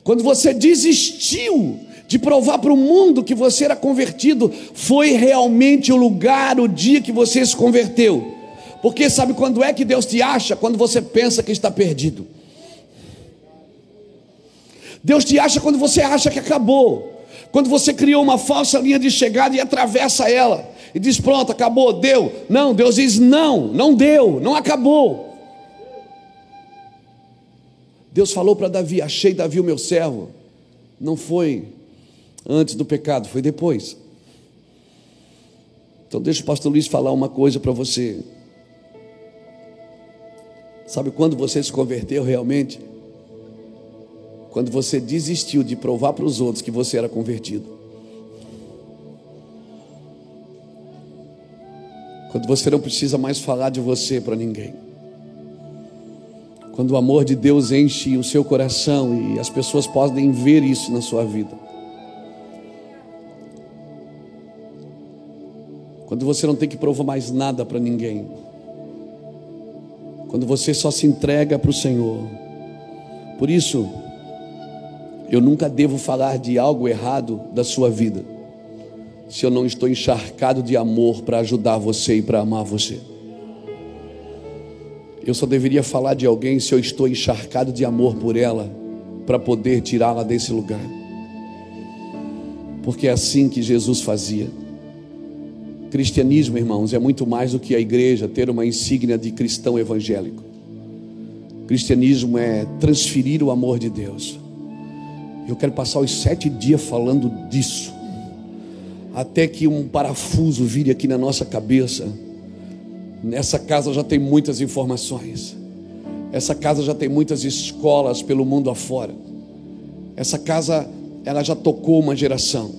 Quando você desistiu de provar para o mundo que você era convertido, foi realmente o lugar, o dia que você se converteu. Porque sabe quando é que Deus te acha? Quando você pensa que está perdido. Deus te acha quando você acha que acabou. Quando você criou uma falsa linha de chegada e atravessa ela. E diz: Pronto, acabou, deu. Não, Deus diz: Não, não deu, não acabou. Deus falou para Davi: Achei Davi o meu servo. Não foi antes do pecado, foi depois. Então, deixa o pastor Luiz falar uma coisa para você. Sabe quando você se converteu realmente? Quando você desistiu de provar para os outros que você era convertido. Quando você não precisa mais falar de você para ninguém. Quando o amor de Deus enche o seu coração e as pessoas podem ver isso na sua vida. Quando você não tem que provar mais nada para ninguém. Quando você só se entrega para o Senhor. Por isso, eu nunca devo falar de algo errado da sua vida, se eu não estou encharcado de amor para ajudar você e para amar você. Eu só deveria falar de alguém se eu estou encharcado de amor por ela, para poder tirá-la desse lugar. Porque é assim que Jesus fazia. Cristianismo, irmãos, é muito mais do que a igreja ter uma insígnia de cristão evangélico. Cristianismo é transferir o amor de Deus. Eu quero passar os sete dias falando disso, até que um parafuso vire aqui na nossa cabeça Nessa casa já tem muitas informações. Essa casa já tem muitas escolas pelo mundo afora. Essa casa, ela já tocou uma geração.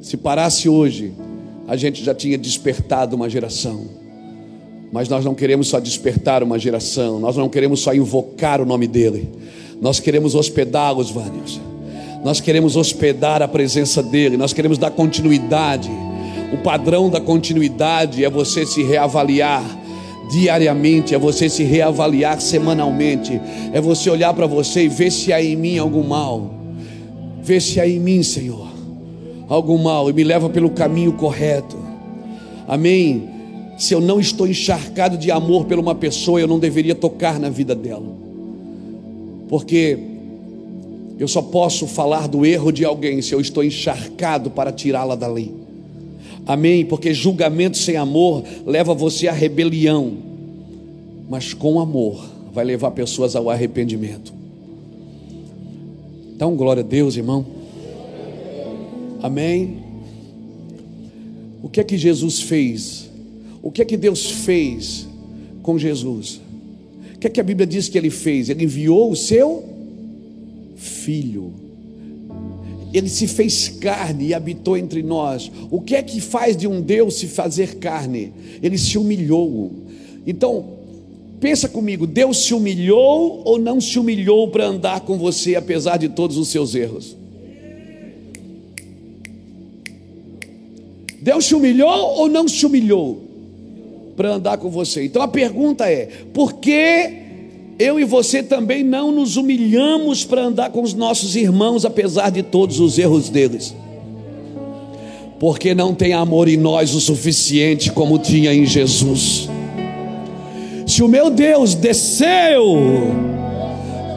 Se parasse hoje, a gente já tinha despertado uma geração. Mas nós não queremos só despertar uma geração, nós não queremos só invocar o nome dele. Nós queremos hospedá-los, Vânios. Nós queremos hospedar a presença dele, nós queremos dar continuidade o padrão da continuidade é você se reavaliar diariamente, é você se reavaliar semanalmente, é você olhar para você e ver se há em mim algum mal. Ver se há em mim, Senhor, algum mal e me leva pelo caminho correto. Amém. Se eu não estou encharcado de amor por uma pessoa, eu não deveria tocar na vida dela. Porque eu só posso falar do erro de alguém se eu estou encharcado para tirá-la da lei. Amém? Porque julgamento sem amor leva você à rebelião, mas com amor vai levar pessoas ao arrependimento. Então, glória a Deus, irmão. Amém. O que é que Jesus fez? O que é que Deus fez com Jesus? O que é que a Bíblia diz que ele fez? Ele enviou o seu filho ele se fez carne e habitou entre nós. O que é que faz de um Deus se fazer carne? Ele se humilhou. Então, pensa comigo: Deus se humilhou ou não se humilhou para andar com você, apesar de todos os seus erros? Deus se humilhou ou não se humilhou para andar com você? Então a pergunta é: por que eu e você também não nos humilhamos para andar com os nossos irmãos, apesar de todos os erros deles. Porque não tem amor em nós o suficiente como tinha em Jesus. Se o meu Deus desceu,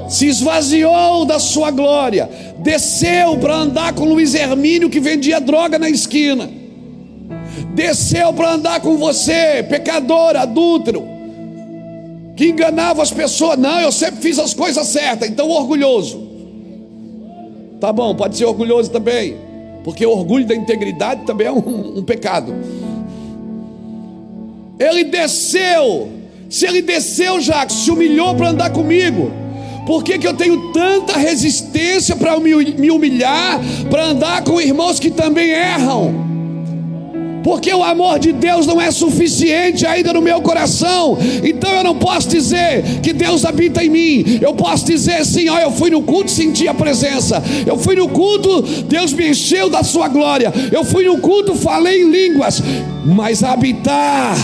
se esvaziou da sua glória, desceu para andar com Luiz Hermínio que vendia droga na esquina, desceu para andar com você, pecador, adúltero que enganava as pessoas. Não, eu sempre fiz as coisas certas, então orgulhoso. Tá bom, pode ser orgulhoso também, porque o orgulho da integridade também é um, um pecado. Ele desceu, se ele desceu, Jacques, se humilhou para andar comigo. Por que, que eu tenho tanta resistência para me humilhar, para andar com irmãos que também erram? Porque o amor de Deus não é suficiente ainda no meu coração, então eu não posso dizer que Deus habita em mim, eu posso dizer assim: ó, eu fui no culto, senti a presença, eu fui no culto, Deus me encheu da sua glória, eu fui no culto, falei em línguas, mas habitar,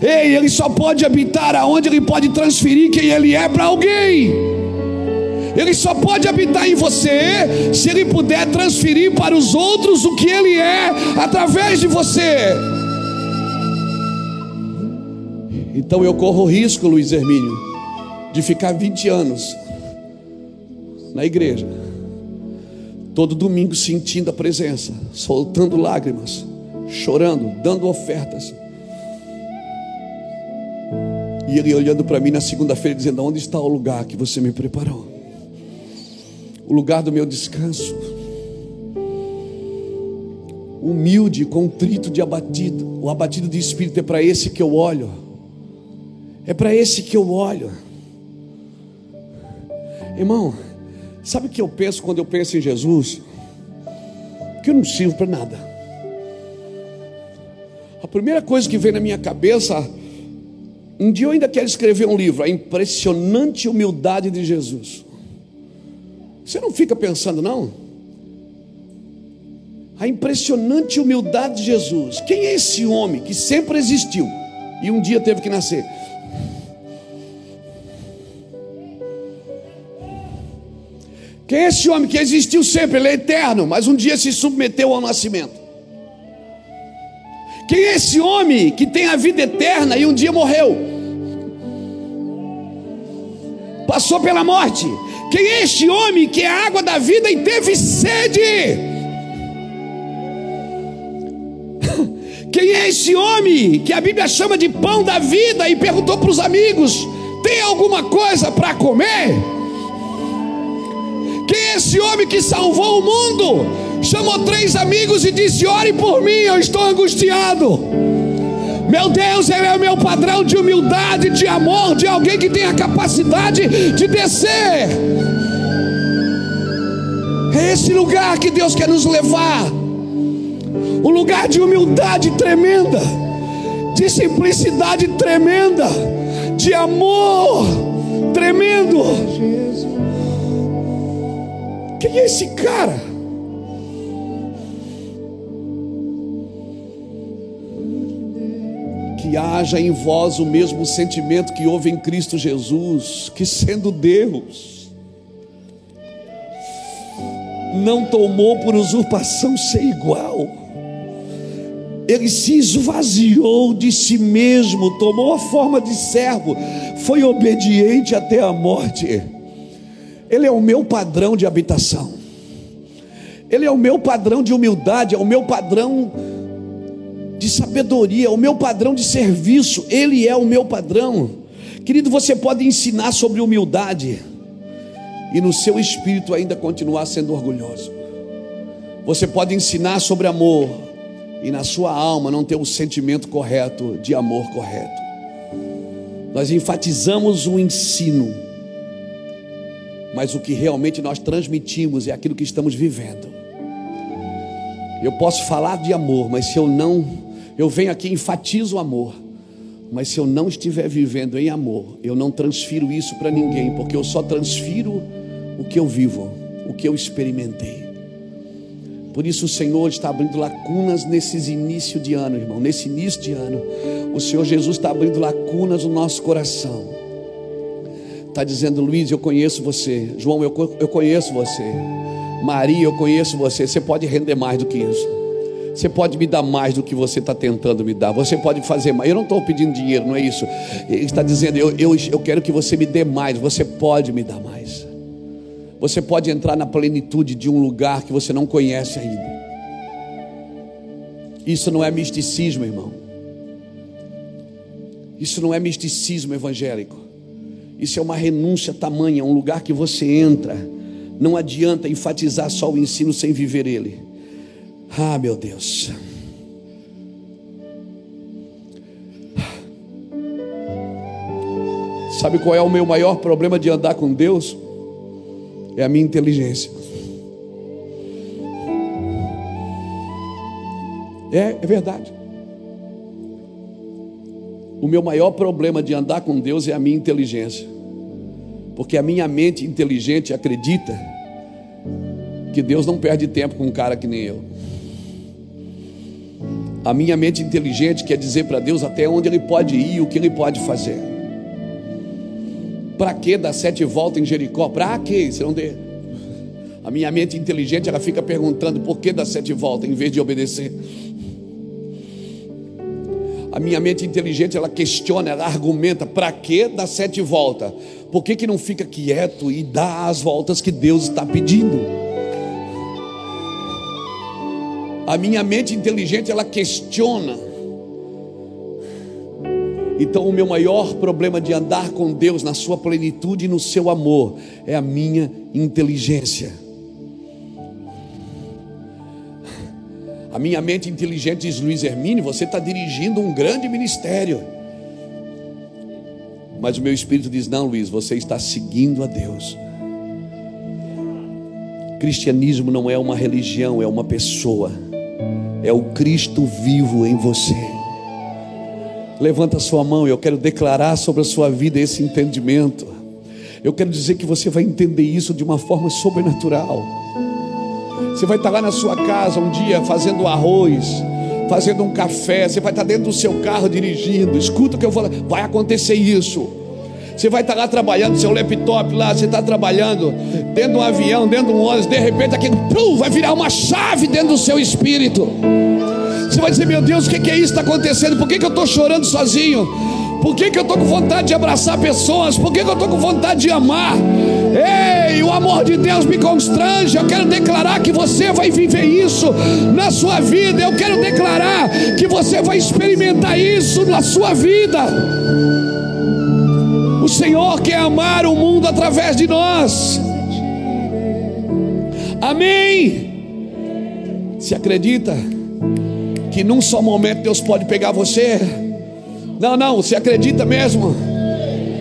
ei, Ele só pode habitar aonde Ele pode transferir quem Ele é para alguém. Ele só pode habitar em você se ele puder transferir para os outros o que ele é através de você. Então eu corro risco, Luiz Hermínio, de ficar 20 anos na igreja, todo domingo sentindo a presença, soltando lágrimas, chorando, dando ofertas. E ele olhando para mim na segunda-feira, dizendo: Onde está o lugar que você me preparou? O lugar do meu descanso. Humilde, contrito de abatido. O abatido de espírito é para esse que eu olho. É para esse que eu olho. Irmão, sabe o que eu penso quando eu penso em Jesus? Que eu não sirvo para nada. A primeira coisa que vem na minha cabeça, um dia eu ainda quero escrever um livro, a impressionante humildade de Jesus. Você não fica pensando, não? A impressionante humildade de Jesus. Quem é esse homem que sempre existiu e um dia teve que nascer? Quem é esse homem que existiu sempre? Ele é eterno, mas um dia se submeteu ao nascimento. Quem é esse homem que tem a vida eterna e um dia morreu? Passou pela morte, quem é este homem que é a água da vida e teve sede? Quem é esse homem que a Bíblia chama de pão da vida e perguntou para os amigos: tem alguma coisa para comer? Quem é esse homem que salvou o mundo? Chamou três amigos e disse: Ore por mim, eu estou angustiado. Meu Deus, Ele é o meu padrão de humildade, de amor, de alguém que tem a capacidade de descer. É esse lugar que Deus quer nos levar um lugar de humildade tremenda, de simplicidade tremenda, de amor tremendo. Quem é esse cara? Haja em vós o mesmo sentimento que houve em Cristo Jesus, que sendo Deus, não tomou por usurpação ser igual, ele se esvaziou de si mesmo, tomou a forma de servo, foi obediente até a morte. Ele é o meu padrão de habitação, ele é o meu padrão de humildade, é o meu padrão de sabedoria, o meu padrão de serviço, Ele é o meu padrão. Querido, você pode ensinar sobre humildade e no seu espírito ainda continuar sendo orgulhoso. Você pode ensinar sobre amor e na sua alma não ter o sentimento correto de amor correto. Nós enfatizamos o ensino, mas o que realmente nós transmitimos é aquilo que estamos vivendo. Eu posso falar de amor, mas se eu não eu venho aqui e enfatizo o amor. Mas se eu não estiver vivendo em amor, eu não transfiro isso para ninguém, porque eu só transfiro o que eu vivo, o que eu experimentei. Por isso o Senhor está abrindo lacunas nesses início de ano, irmão. Nesse início de ano, o Senhor Jesus está abrindo lacunas no nosso coração. Está dizendo, Luiz, eu conheço você. João, eu, eu conheço você. Maria, eu conheço você. Você pode render mais do que isso. Você pode me dar mais do que você está tentando me dar. Você pode fazer mais. Eu não estou pedindo dinheiro, não é isso. Ele está dizendo, eu, eu, eu quero que você me dê mais. Você pode me dar mais. Você pode entrar na plenitude de um lugar que você não conhece ainda. Isso não é misticismo, irmão. Isso não é misticismo evangélico. Isso é uma renúncia tamanha, um lugar que você entra. Não adianta enfatizar só o ensino sem viver ele. Ah, meu Deus. Sabe qual é o meu maior problema de andar com Deus? É a minha inteligência. É, é verdade. O meu maior problema de andar com Deus é a minha inteligência. Porque a minha mente inteligente acredita que Deus não perde tempo com um cara que nem eu. A minha mente inteligente quer dizer para Deus até onde Ele pode ir o que Ele pode fazer. Para que dar sete voltas em Jericó? Para que? Você não dê. A minha mente inteligente ela fica perguntando por que dar sete voltas em vez de obedecer. A minha mente inteligente ela questiona, ela argumenta: para que dar sete voltas? Por que, que não fica quieto e dá as voltas que Deus está pedindo? A minha mente inteligente ela questiona. Então, o meu maior problema de andar com Deus na sua plenitude e no seu amor é a minha inteligência. A minha mente inteligente diz: Luiz Hermínio, você está dirigindo um grande ministério. Mas o meu espírito diz: Não, Luiz, você está seguindo a Deus. Cristianismo não é uma religião, é uma pessoa é o Cristo vivo em você. Levanta a sua mão e eu quero declarar sobre a sua vida esse entendimento. Eu quero dizer que você vai entender isso de uma forma sobrenatural. Você vai estar lá na sua casa um dia fazendo arroz, fazendo um café, você vai estar dentro do seu carro dirigindo. Escuta o que eu vou vai acontecer isso. Você vai estar lá trabalhando, seu laptop lá, você está trabalhando dentro de um avião, dentro de um ônibus, de repente aquilo vai virar uma chave dentro do seu espírito. Você vai dizer, meu Deus, o que, que é isso que está acontecendo? Por que, que eu estou chorando sozinho? Por que, que eu estou com vontade de abraçar pessoas? Por que, que eu estou com vontade de amar? Ei, o amor de Deus me constrange. Eu quero declarar que você vai viver isso na sua vida. Eu quero declarar que você vai experimentar isso na sua vida. Senhor quer amar o mundo através de nós. Amém. Se acredita que num só momento Deus pode pegar você? Não, não, você acredita mesmo?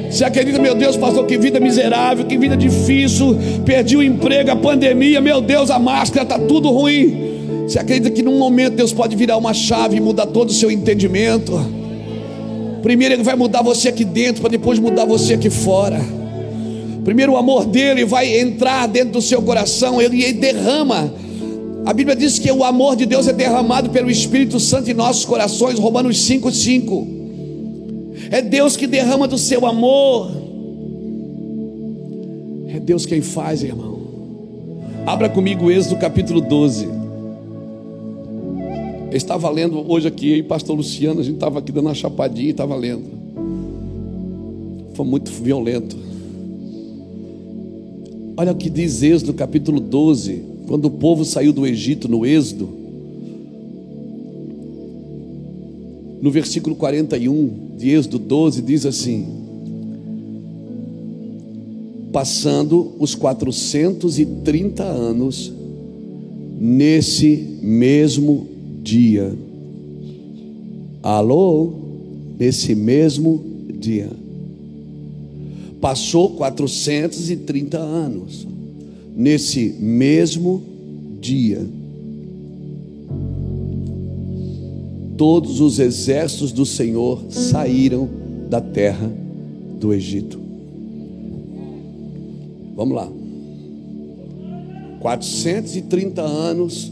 Você acredita, meu Deus, pastor, que vida miserável, que vida difícil, perdi o emprego, a pandemia, meu Deus, a máscara, está tudo ruim. Você acredita que num momento Deus pode virar uma chave e mudar todo o seu entendimento? Primeiro Ele vai mudar você aqui dentro, para depois mudar você aqui fora. Primeiro o amor dele vai entrar dentro do seu coração, ele derrama. A Bíblia diz que o amor de Deus é derramado pelo Espírito Santo em nossos corações, Romanos 5,5. É Deus que derrama do seu amor. É Deus quem faz, irmão. Abra comigo Êxodo capítulo 12. Estava lendo hoje aqui, eu e pastor Luciano, a gente estava aqui dando uma chapadinha e estava lendo. Foi muito violento. Olha o que diz Êxodo capítulo 12, quando o povo saiu do Egito no Êxodo. No versículo 41, de Êxodo 12 diz assim: Passando os 430 anos, nesse mesmo dia, alô, nesse mesmo dia, passou 430 anos, nesse mesmo dia, todos os exércitos do Senhor saíram da terra do Egito. Vamos lá. 430 anos,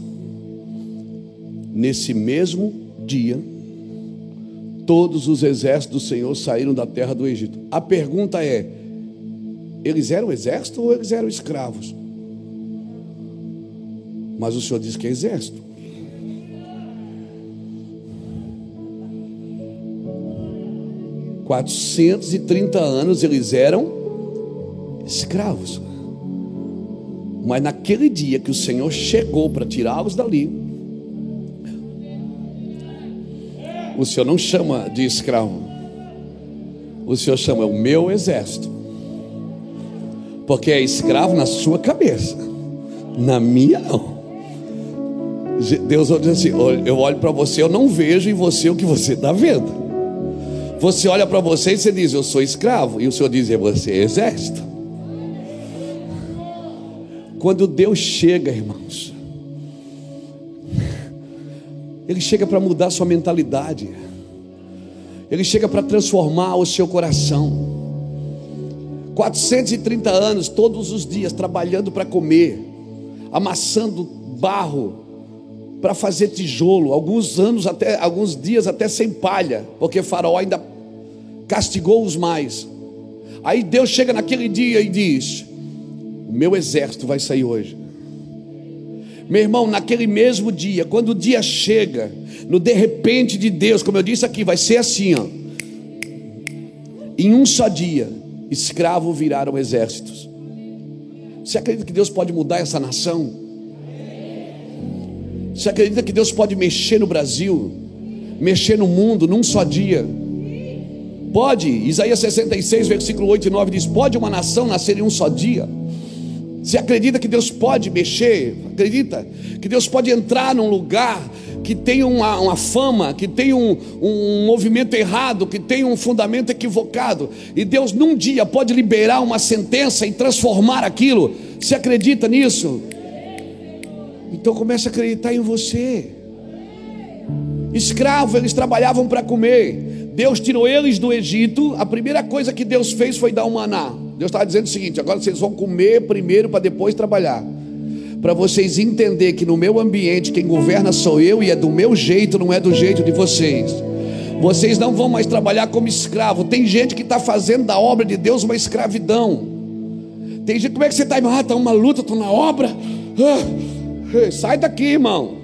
nesse mesmo dia, todos os exércitos do Senhor saíram da terra do Egito. A pergunta é: eles eram exército ou eles eram escravos? Mas o Senhor diz que é exército. 430 anos eles eram escravos. Mas naquele dia que o Senhor chegou para tirá-los dali, o Senhor não chama de escravo, o Senhor chama o meu exército, porque é escravo na sua cabeça, na minha não. Deus diz assim: eu olho para você, eu não vejo em você o que você está vendo. Você olha para você e você diz: Eu sou escravo. E o Senhor diz: é Você é exército. Quando Deus chega, irmãos, Ele chega para mudar sua mentalidade, Ele chega para transformar o seu coração. 430 anos, todos os dias, trabalhando para comer, amassando barro, para fazer tijolo, alguns anos até alguns dias até sem palha, porque Faraó ainda castigou os mais. Aí Deus chega naquele dia e diz: O meu exército vai sair hoje. Meu irmão, naquele mesmo dia, quando o dia chega, no de repente de Deus, como eu disse aqui, vai ser assim, ó. Em um só dia, escravos viraram exércitos. Você acredita que Deus pode mudar essa nação? Você acredita que Deus pode mexer no Brasil, mexer no mundo num só dia? Pode, Isaías 66, versículo 8 e 9 diz: Pode uma nação nascer em um só dia? Você acredita que Deus pode mexer? Acredita que Deus pode entrar num lugar que tem uma, uma fama, que tem um, um movimento errado, que tem um fundamento equivocado, e Deus num dia pode liberar uma sentença e transformar aquilo? Você acredita nisso? Então comece a acreditar em você. Escravos, eles trabalhavam para comer. Deus tirou eles do Egito. A primeira coisa que Deus fez foi dar um maná. Deus estava dizendo o seguinte: agora vocês vão comer primeiro para depois trabalhar. Para vocês entenderem que no meu ambiente quem governa sou eu e é do meu jeito, não é do jeito de vocês. Vocês não vão mais trabalhar como escravo. Tem gente que está fazendo da obra de Deus uma escravidão. Tem gente, como é que você está? Ah, está uma luta, estou na obra. Ah, sai daqui, irmão.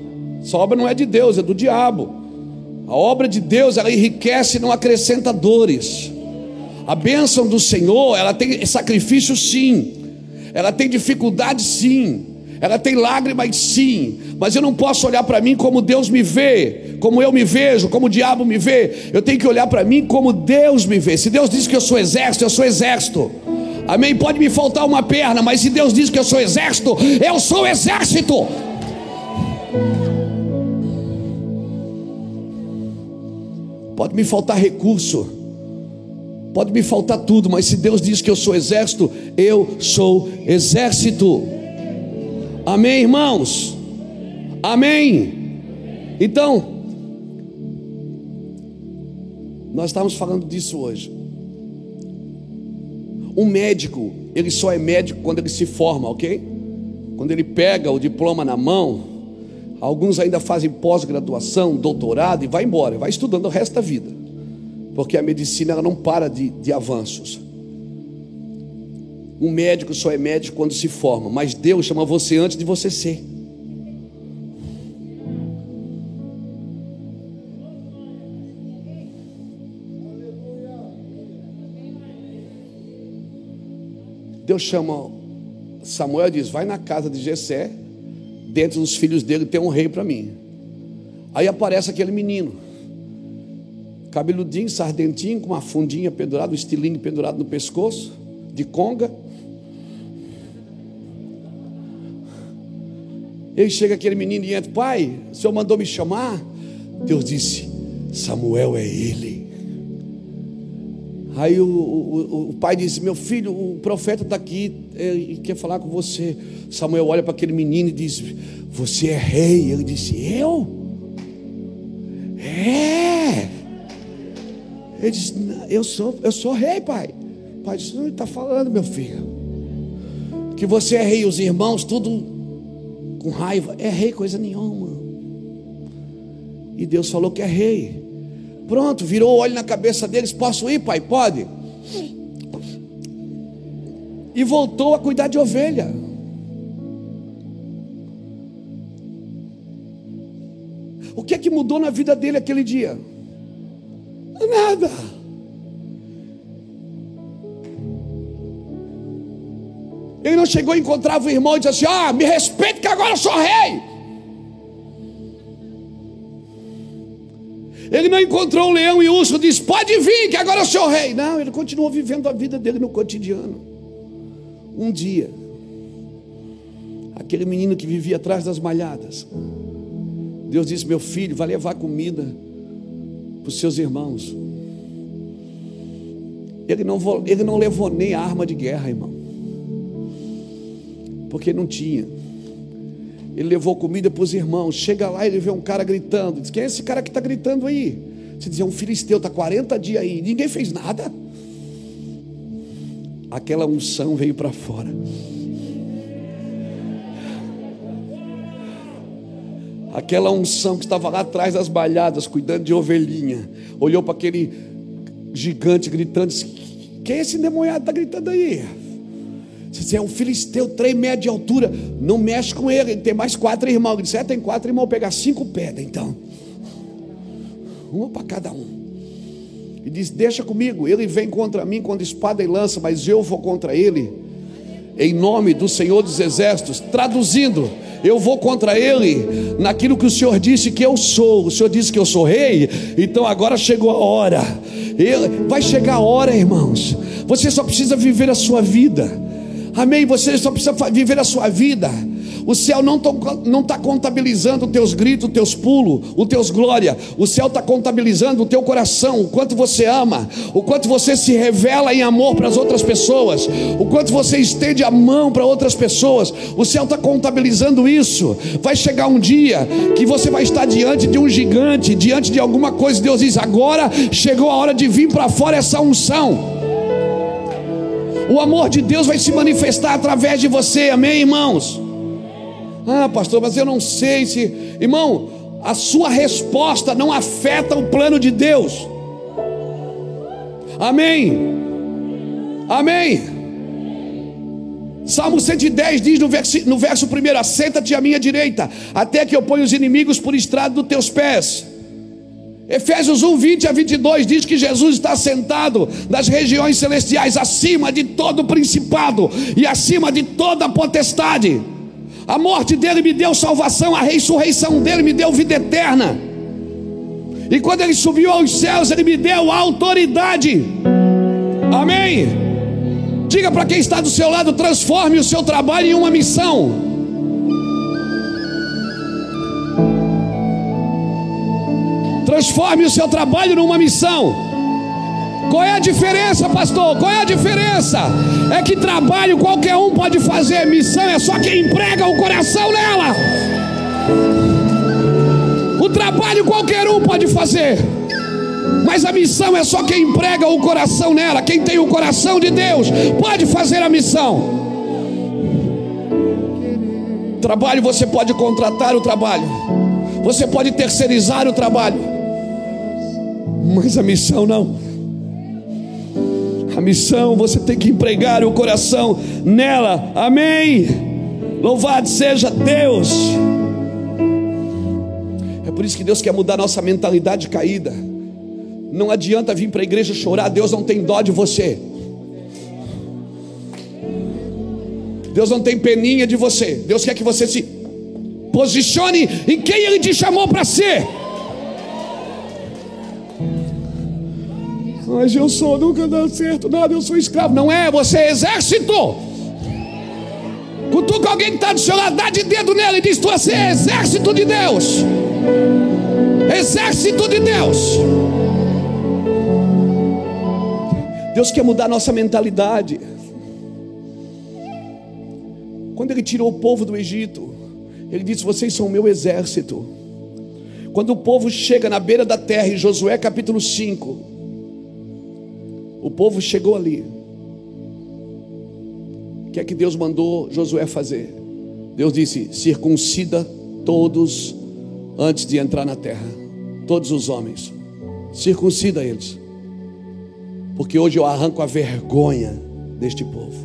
Essa obra não é de Deus, é do diabo. A obra de Deus, ela enriquece, não acrescenta dores. A bênção do Senhor, ela tem sacrifício sim. Ela tem dificuldade sim. Ela tem lágrimas sim. Mas eu não posso olhar para mim como Deus me vê, como eu me vejo, como o diabo me vê. Eu tenho que olhar para mim como Deus me vê. Se Deus diz que eu sou exército, eu sou exército. Amém? Pode me faltar uma perna, mas se Deus diz que eu sou exército, eu sou exército. Pode me faltar recurso, pode me faltar tudo, mas se Deus diz que eu sou exército, eu sou exército. Amém, irmãos? Amém? Então, nós estamos falando disso hoje. Um médico, ele só é médico quando ele se forma, ok? Quando ele pega o diploma na mão, Alguns ainda fazem pós-graduação, doutorado e vai embora, vai estudando o resto da vida. Porque a medicina ela não para de, de avanços. Um médico só é médico quando se forma, mas Deus chama você antes de você ser. Deus chama Samuel diz: Vai na casa de Jessé dentre os filhos dele tem um rei para mim. Aí aparece aquele menino, cabeludinho, sardentinho, com uma fundinha pendurada, um estilingue pendurado no pescoço, de conga. Ele chega aquele menino e entra, pai, o senhor mandou me chamar? Deus disse, Samuel é ele. Aí o, o, o pai disse: Meu filho, o profeta está aqui e quer falar com você. Samuel olha para aquele menino e diz: Você é rei. Ele disse: Eu? É. Ele disse: Eu sou, eu sou rei, pai. O pai disse: Não está falando, meu filho. Que você é rei, os irmãos, tudo com raiva. É rei, coisa nenhuma. E Deus falou que é rei. Pronto, virou o olho na cabeça deles. Posso ir, pai? Pode. E voltou a cuidar de ovelha. O que é que mudou na vida dele aquele dia? Nada. Ele não chegou e encontrava o irmão e disse assim: Ah, me respeite que agora eu sou rei. Ele não encontrou um leão e urso, diz: Pode vir, que agora eu sou rei. Não, ele continuou vivendo a vida dele no cotidiano. Um dia, aquele menino que vivia atrás das malhadas, Deus disse: Meu filho, vai levar comida para os seus irmãos. Ele não, ele não levou nem arma de guerra, irmão, porque não tinha. Ele levou comida para os irmãos. Chega lá e ele vê um cara gritando. Diz: Quem é esse cara que está gritando aí? Você diz: É um filisteu, está 40 dias aí. Ninguém fez nada. Aquela unção veio para fora. Aquela unção que estava lá atrás das balhadas, cuidando de ovelhinha, olhou para aquele gigante gritando: Quem é esse demoniado que está gritando aí? Você é um filisteu, três metros de altura. Não mexe com ele. Ele tem mais quatro irmãos. Ele disse: é, tem quatro irmãos. Pegar cinco pedras então. Uma para cada um. E diz: Deixa comigo. Ele vem contra mim com espada e lança, mas eu vou contra ele. Em nome do Senhor dos Exércitos. Traduzindo, eu vou contra ele naquilo que o Senhor disse que eu sou. O Senhor disse que eu sou rei. Então agora chegou a hora. Ele, vai chegar a hora, irmãos. Você só precisa viver a sua vida. Amém. Você só precisa viver a sua vida. O céu não está contabilizando os teus gritos, os teus pulos, os teus glória. O céu está contabilizando o teu coração, o quanto você ama, o quanto você se revela em amor para as outras pessoas, o quanto você estende a mão para outras pessoas. O céu está contabilizando isso. Vai chegar um dia que você vai estar diante de um gigante, diante de alguma coisa. Deus diz: agora chegou a hora de vir para fora essa unção. O amor de Deus vai se manifestar através de você, amém, irmãos? Ah, pastor, mas eu não sei se. Irmão, a sua resposta não afeta o plano de Deus. Amém. Amém. Salmo 110 diz no verso, no verso 1: Assenta-te à minha direita, até que eu ponha os inimigos por estrado dos teus pés. Efésios 1, 20 a 22 diz que Jesus está sentado nas regiões celestiais, acima de todo principado e acima de toda potestade. A morte dele me deu salvação, a ressurreição dele me deu vida eterna. E quando ele subiu aos céus, ele me deu autoridade. Amém. Diga para quem está do seu lado: transforme o seu trabalho em uma missão. Transforme o seu trabalho numa missão. Qual é a diferença, pastor? Qual é a diferença? É que trabalho qualquer um pode fazer, missão é só quem emprega o coração nela. O trabalho qualquer um pode fazer, mas a missão é só quem emprega o coração nela. Quem tem o coração de Deus pode fazer a missão. Trabalho você pode contratar o trabalho, você pode terceirizar o trabalho mas a missão não. Missão você tem que empregar o coração nela, amém. Louvado seja Deus. É por isso que Deus quer mudar nossa mentalidade caída. Não adianta vir para a igreja chorar, Deus não tem dó de você. Deus não tem peninha de você. Deus quer que você se posicione em quem Ele te chamou para ser. Mas eu sou, nunca dá certo nada, eu sou escravo. Não é, você é exército. Cutuca alguém que está do seu lado, dá de dedo nele e diz: Tu é exército de Deus. Exército de Deus. Deus quer mudar nossa mentalidade. Quando Ele tirou o povo do Egito, Ele disse: Vocês são o meu exército. Quando o povo chega na beira da terra, em Josué capítulo 5, o povo chegou ali. O que é que Deus mandou Josué fazer? Deus disse: circuncida todos antes de entrar na terra, todos os homens, circuncida eles, porque hoje eu arranco a vergonha deste povo.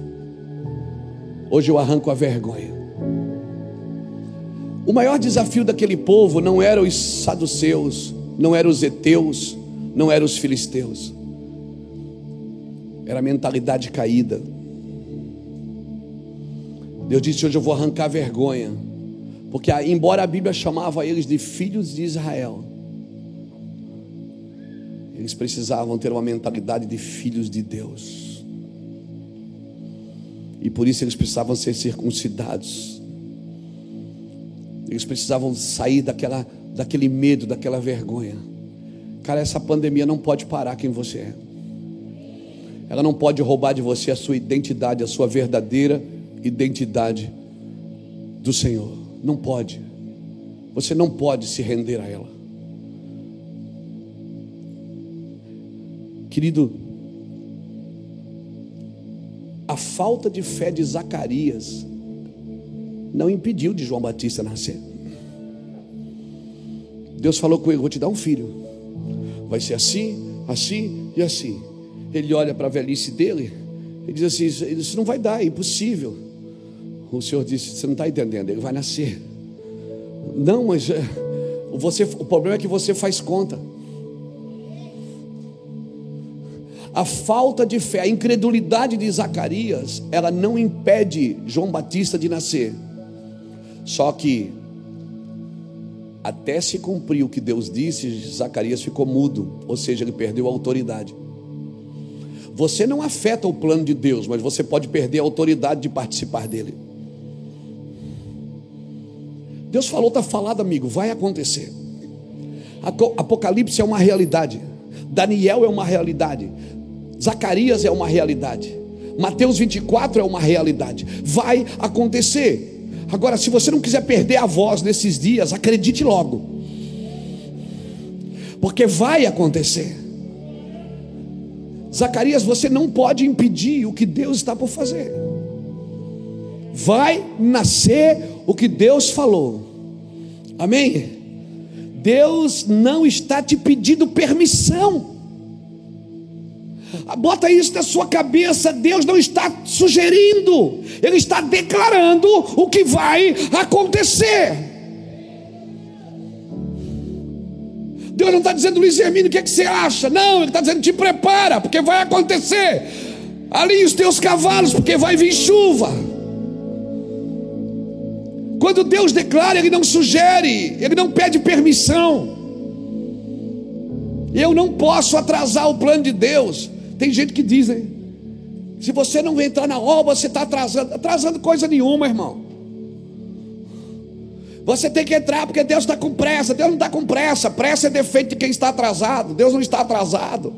Hoje eu arranco a vergonha. O maior desafio daquele povo não eram os saduceus, não eram os heteus, não eram os filisteus era a mentalidade caída. Deus disse: Hoje eu vou arrancar vergonha, porque embora a Bíblia chamava eles de filhos de Israel, eles precisavam ter uma mentalidade de filhos de Deus, e por isso eles precisavam ser circuncidados, eles precisavam sair daquela, daquele medo, daquela vergonha. Cara, essa pandemia não pode parar quem você é. Ela não pode roubar de você a sua identidade, a sua verdadeira identidade do Senhor. Não pode. Você não pode se render a ela. Querido, a falta de fé de Zacarias não impediu de João Batista nascer. Deus falou com ele: Vou te dar um filho. Vai ser assim, assim e assim ele olha para a velhice dele e diz assim: Isso não vai dar, é impossível. O Senhor disse: Você não está entendendo, ele vai nascer. Não, mas é, você, o problema é que você faz conta. A falta de fé, a incredulidade de Zacarias, ela não impede João Batista de nascer. Só que, até se cumprir o que Deus disse, Zacarias ficou mudo, ou seja, ele perdeu a autoridade. Você não afeta o plano de Deus, mas você pode perder a autoridade de participar dele. Deus falou, está falado, amigo, vai acontecer. Apocalipse é uma realidade, Daniel é uma realidade, Zacarias é uma realidade, Mateus 24 é uma realidade, vai acontecer. Agora, se você não quiser perder a voz nesses dias, acredite logo, porque vai acontecer. Zacarias, você não pode impedir o que Deus está por fazer. Vai nascer o que Deus falou. Amém? Deus não está te pedindo permissão. Bota isso na sua cabeça. Deus não está sugerindo, Ele está declarando o que vai acontecer. Deus não está dizendo, Luiz Hermínio, o que, é que você acha? Não, Ele está dizendo, te prepara, porque vai acontecer. Alinhe os teus cavalos, porque vai vir chuva. Quando Deus declara, Ele não sugere, Ele não pede permissão. Eu não posso atrasar o plano de Deus. Tem gente que diz? Se você não entrar na obra, você está atrasando. Atrasando coisa nenhuma, irmão. Você tem que entrar porque Deus está com pressa. Deus não está com pressa. Pressa é defeito de quem está atrasado. Deus não está atrasado.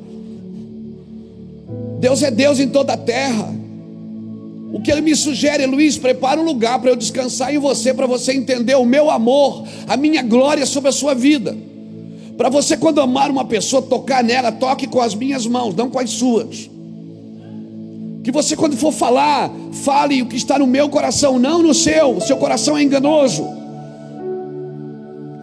Deus é Deus em toda a terra. O que ele me sugere, Luiz, prepara um lugar para eu descansar em você, para você entender o meu amor, a minha glória sobre a sua vida. Para você, quando amar uma pessoa, tocar nela, toque com as minhas mãos, não com as suas. Que você, quando for falar, fale o que está no meu coração, não no seu. O seu coração é enganoso.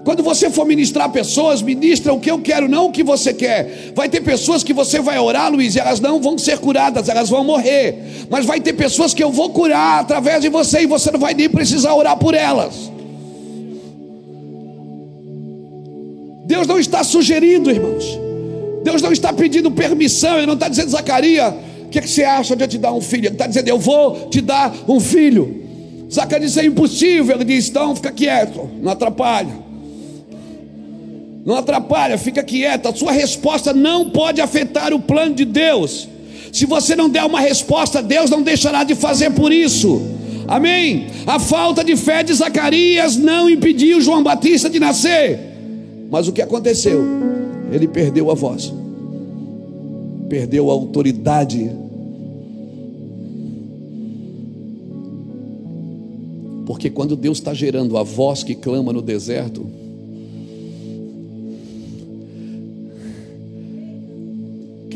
Quando você for ministrar pessoas, ministra o que eu quero, não o que você quer. Vai ter pessoas que você vai orar, Luiz, e elas não vão ser curadas, elas vão morrer. Mas vai ter pessoas que eu vou curar através de você e você não vai nem precisar orar por elas. Deus não está sugerindo, irmãos. Deus não está pedindo permissão. Ele não está dizendo, Zacarias, o que, é que, você acha de eu te dar um filho? Ele está dizendo, eu vou te dar um filho. Zacarias disse, é impossível. Ele diz, então fica quieto, não atrapalha. Não atrapalha, fica quieto. A sua resposta não pode afetar o plano de Deus. Se você não der uma resposta, Deus não deixará de fazer por isso. Amém? A falta de fé de Zacarias não impediu João Batista de nascer. Mas o que aconteceu? Ele perdeu a voz, perdeu a autoridade. Porque quando Deus está gerando a voz que clama no deserto,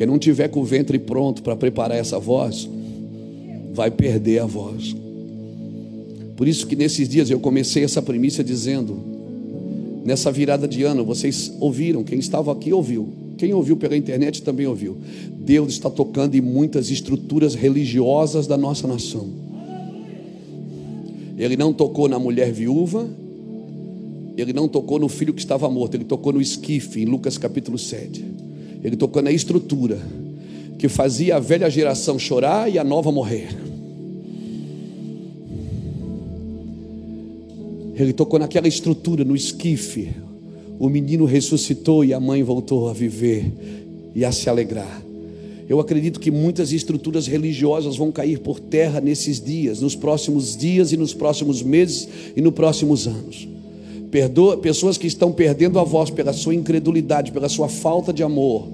quem não tiver com o ventre pronto para preparar essa voz, vai perder a voz. Por isso que nesses dias eu comecei essa premissa dizendo: Nessa virada de ano, vocês ouviram, quem estava aqui ouviu. Quem ouviu pela internet também ouviu. Deus está tocando em muitas estruturas religiosas da nossa nação. Ele não tocou na mulher viúva, ele não tocou no filho que estava morto, ele tocou no esquife, em Lucas capítulo 7. Ele tocou na estrutura que fazia a velha geração chorar e a nova morrer. Ele tocou naquela estrutura, no esquife. O menino ressuscitou e a mãe voltou a viver e a se alegrar. Eu acredito que muitas estruturas religiosas vão cair por terra nesses dias, nos próximos dias e nos próximos meses e nos próximos anos. Perdoa pessoas que estão perdendo a voz pela sua incredulidade, pela sua falta de amor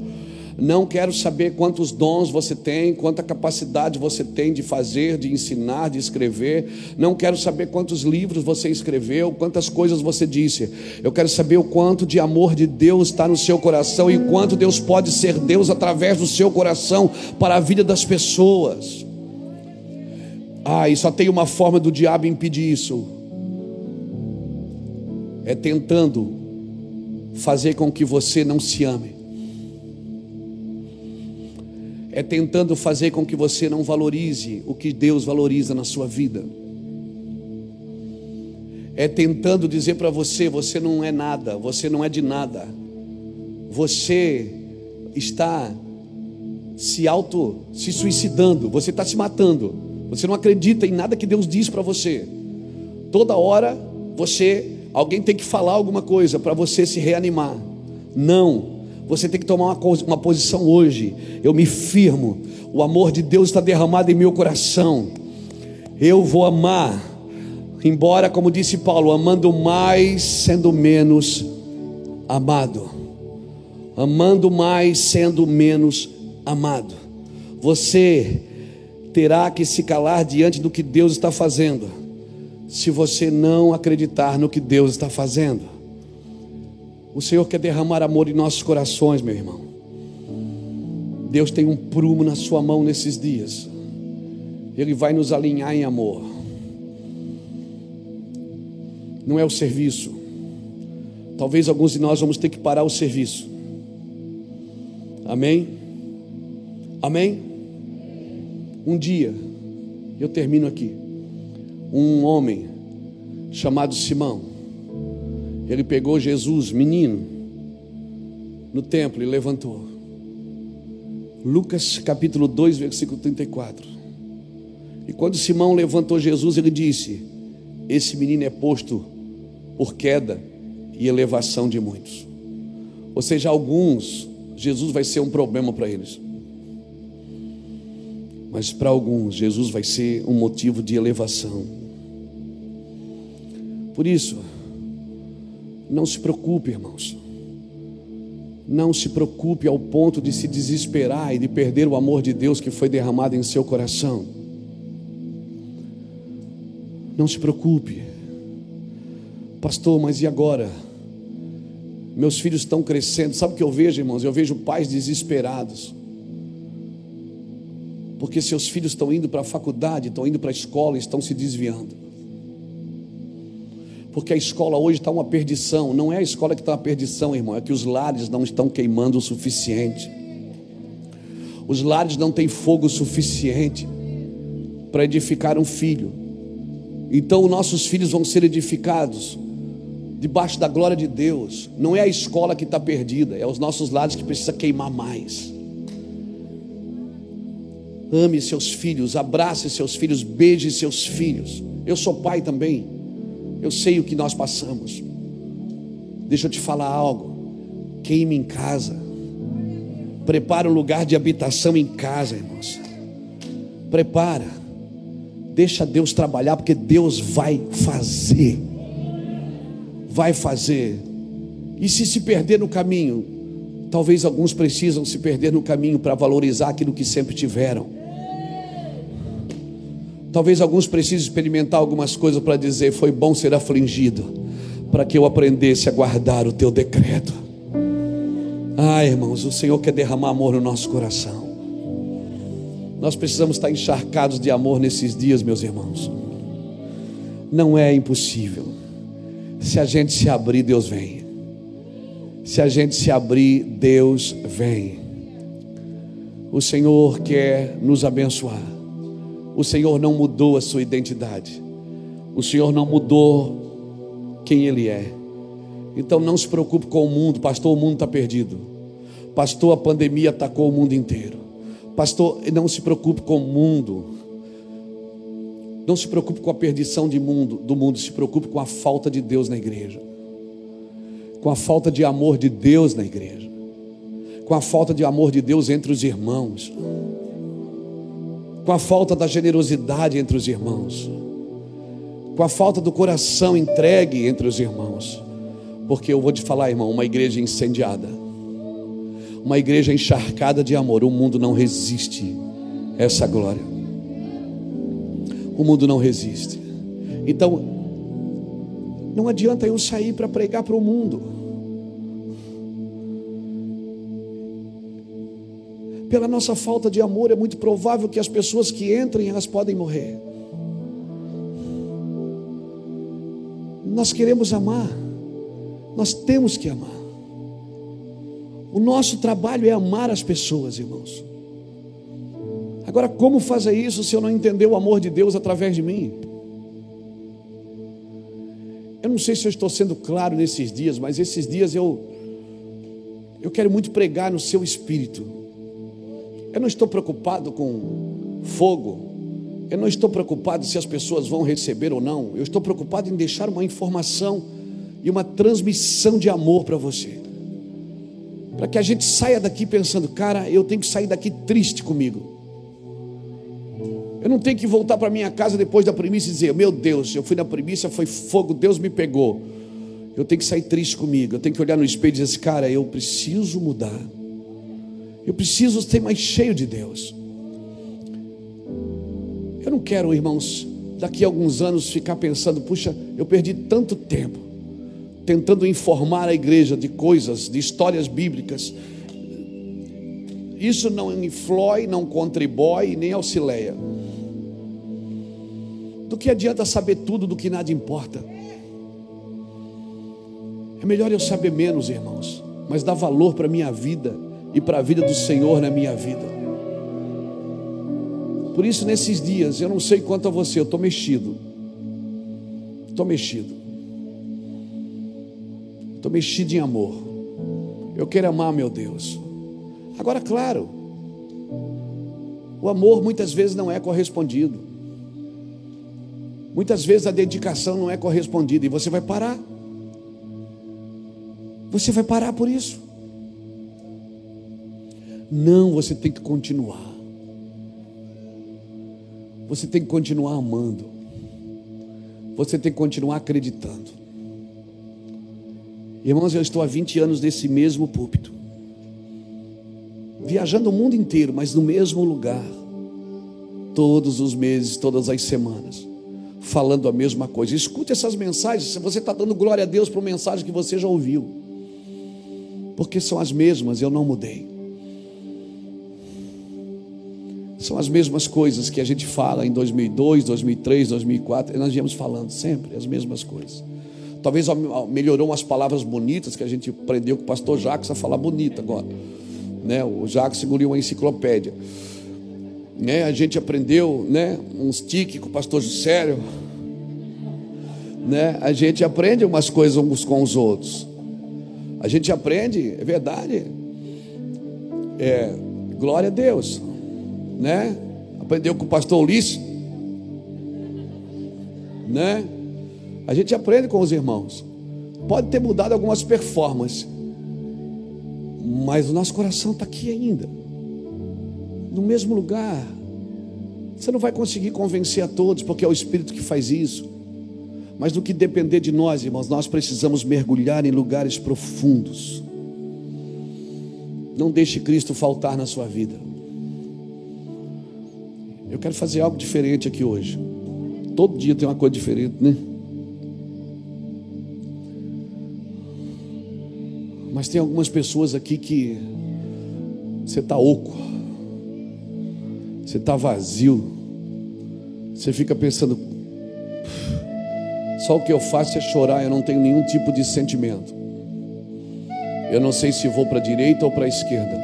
não quero saber quantos dons você tem, quanta capacidade você tem de fazer, de ensinar, de escrever. Não quero saber quantos livros você escreveu, quantas coisas você disse. Eu quero saber o quanto de amor de Deus está no seu coração e quanto Deus pode ser Deus através do seu coração para a vida das pessoas. Ah, e só tem uma forma do diabo impedir isso: é tentando fazer com que você não se ame é tentando fazer com que você não valorize o que Deus valoriza na sua vida. É tentando dizer para você: você não é nada, você não é de nada, você está se auto, se suicidando, você está se matando, você não acredita em nada que Deus diz para você. Toda hora você, alguém tem que falar alguma coisa para você se reanimar. Não, você tem que tomar uma, uma posição hoje. Eu me firmo. O amor de Deus está derramado em meu coração. Eu vou amar. Embora, como disse Paulo, amando mais, sendo menos amado. Amando mais, sendo menos amado. Você terá que se calar diante do que Deus está fazendo, se você não acreditar no que Deus está fazendo. O Senhor quer derramar amor em nossos corações, meu irmão. Deus tem um prumo na sua mão nesses dias. Ele vai nos alinhar em amor. Não é o serviço, Talvez alguns de nós vamos ter que parar o serviço. Amém? Amém? Um dia, eu termino aqui. Um homem chamado Simão, ele pegou Jesus, menino, no templo e levantou. Lucas capítulo 2, versículo 34. E quando Simão levantou Jesus, ele disse: Esse menino é posto por queda e elevação de muitos. Ou seja, alguns, Jesus vai ser um problema para eles. Mas para alguns, Jesus vai ser um motivo de elevação. Por isso, não se preocupe, irmãos. Não se preocupe ao ponto de se desesperar e de perder o amor de Deus que foi derramado em seu coração. Não se preocupe, pastor, mas e agora? Meus filhos estão crescendo. Sabe o que eu vejo, irmãos? Eu vejo pais desesperados. Porque seus filhos estão indo para a faculdade, estão indo para a escola e estão se desviando. Porque a escola hoje está uma perdição. Não é a escola que está uma perdição, irmão. É que os lares não estão queimando o suficiente. Os lares não têm fogo suficiente para edificar um filho. Então, nossos filhos vão ser edificados debaixo da glória de Deus. Não é a escola que está perdida, é os nossos lares que precisa queimar mais. Ame seus filhos, abrace seus filhos, beije seus filhos. Eu sou pai também. Eu sei o que nós passamos. Deixa eu te falar algo. Queime em casa. Prepara um lugar de habitação em casa, irmãos. Prepara. Deixa Deus trabalhar, porque Deus vai fazer. Vai fazer. E se se perder no caminho, talvez alguns precisam se perder no caminho para valorizar aquilo que sempre tiveram. Talvez alguns precisem experimentar algumas coisas para dizer: foi bom ser afligido, para que eu aprendesse a guardar o teu decreto. Ah, irmãos, o Senhor quer derramar amor no nosso coração. Nós precisamos estar encharcados de amor nesses dias, meus irmãos. Não é impossível. Se a gente se abrir, Deus vem. Se a gente se abrir, Deus vem. O Senhor quer nos abençoar. O Senhor não mudou a sua identidade. O Senhor não mudou quem Ele é. Então não se preocupe com o mundo, pastor. O mundo está perdido. Pastor, a pandemia atacou o mundo inteiro. Pastor, não se preocupe com o mundo. Não se preocupe com a perdição de mundo, do mundo. Se preocupe com a falta de Deus na igreja. Com a falta de amor de Deus na igreja. Com a falta de amor de Deus entre os irmãos com a falta da generosidade entre os irmãos, com a falta do coração entregue entre os irmãos. Porque eu vou te falar, irmão, uma igreja incendiada, uma igreja encharcada de amor, o mundo não resiste a essa glória. O mundo não resiste. Então, não adianta eu sair para pregar para o mundo. Pela nossa falta de amor, é muito provável que as pessoas que entrem, elas podem morrer. Nós queremos amar, nós temos que amar. O nosso trabalho é amar as pessoas, irmãos. Agora, como fazer isso se eu não entender o amor de Deus através de mim? Eu não sei se eu estou sendo claro nesses dias, mas esses dias eu eu quero muito pregar no seu espírito. Eu não estou preocupado com fogo. Eu não estou preocupado se as pessoas vão receber ou não. Eu estou preocupado em deixar uma informação e uma transmissão de amor para você. Para que a gente saia daqui pensando, cara, eu tenho que sair daqui triste comigo. Eu não tenho que voltar para minha casa depois da primícia e dizer, meu Deus, eu fui na primícia, foi fogo, Deus me pegou. Eu tenho que sair triste comigo. Eu tenho que olhar no espelho e dizer, assim, cara, eu preciso mudar. Eu preciso ser mais cheio de Deus. Eu não quero, irmãos, daqui a alguns anos ficar pensando, puxa, eu perdi tanto tempo tentando informar a igreja de coisas, de histórias bíblicas. Isso não influi, não contribui nem auxilia. Do que adianta saber tudo do que nada importa? É melhor eu saber menos, irmãos, mas dar valor para a minha vida e para a vida do Senhor na minha vida. Por isso, nesses dias, eu não sei quanto a você, eu estou mexido. Estou mexido. Estou mexido em amor. Eu quero amar meu Deus. Agora, claro, o amor muitas vezes não é correspondido. Muitas vezes a dedicação não é correspondida e você vai parar. Você vai parar por isso. Não, você tem que continuar. Você tem que continuar amando. Você tem que continuar acreditando. Irmãos, eu estou há 20 anos nesse mesmo púlpito. Viajando o mundo inteiro, mas no mesmo lugar. Todos os meses, todas as semanas. Falando a mesma coisa. Escute essas mensagens. Se você está dando glória a Deus uma mensagem que você já ouviu. Porque são as mesmas, eu não mudei. São as mesmas coisas que a gente fala em 2002, 2003, 2004, nós viemos falando sempre as mesmas coisas. Talvez melhorou umas palavras bonitas que a gente aprendeu com o pastor Jacques a falar bonita agora. Né? O Jacques engoliu uma enciclopédia. Né? A gente aprendeu né? uns tiques com o pastor Juscelio. Né? A gente aprende umas coisas uns com os outros. A gente aprende, é verdade. É, glória a Deus né? Aprendeu com o pastor Ulisses, né? A gente aprende com os irmãos. Pode ter mudado algumas performances, mas o nosso coração está aqui ainda, no mesmo lugar. Você não vai conseguir convencer a todos, porque é o Espírito que faz isso. Mas no que depender de nós, irmãos, nós precisamos mergulhar em lugares profundos. Não deixe Cristo faltar na sua vida. Eu quero fazer algo diferente aqui hoje. Todo dia tem uma coisa diferente, né? Mas tem algumas pessoas aqui que você está oco, você está vazio, você fica pensando, só o que eu faço é chorar, eu não tenho nenhum tipo de sentimento. Eu não sei se vou para a direita ou para a esquerda.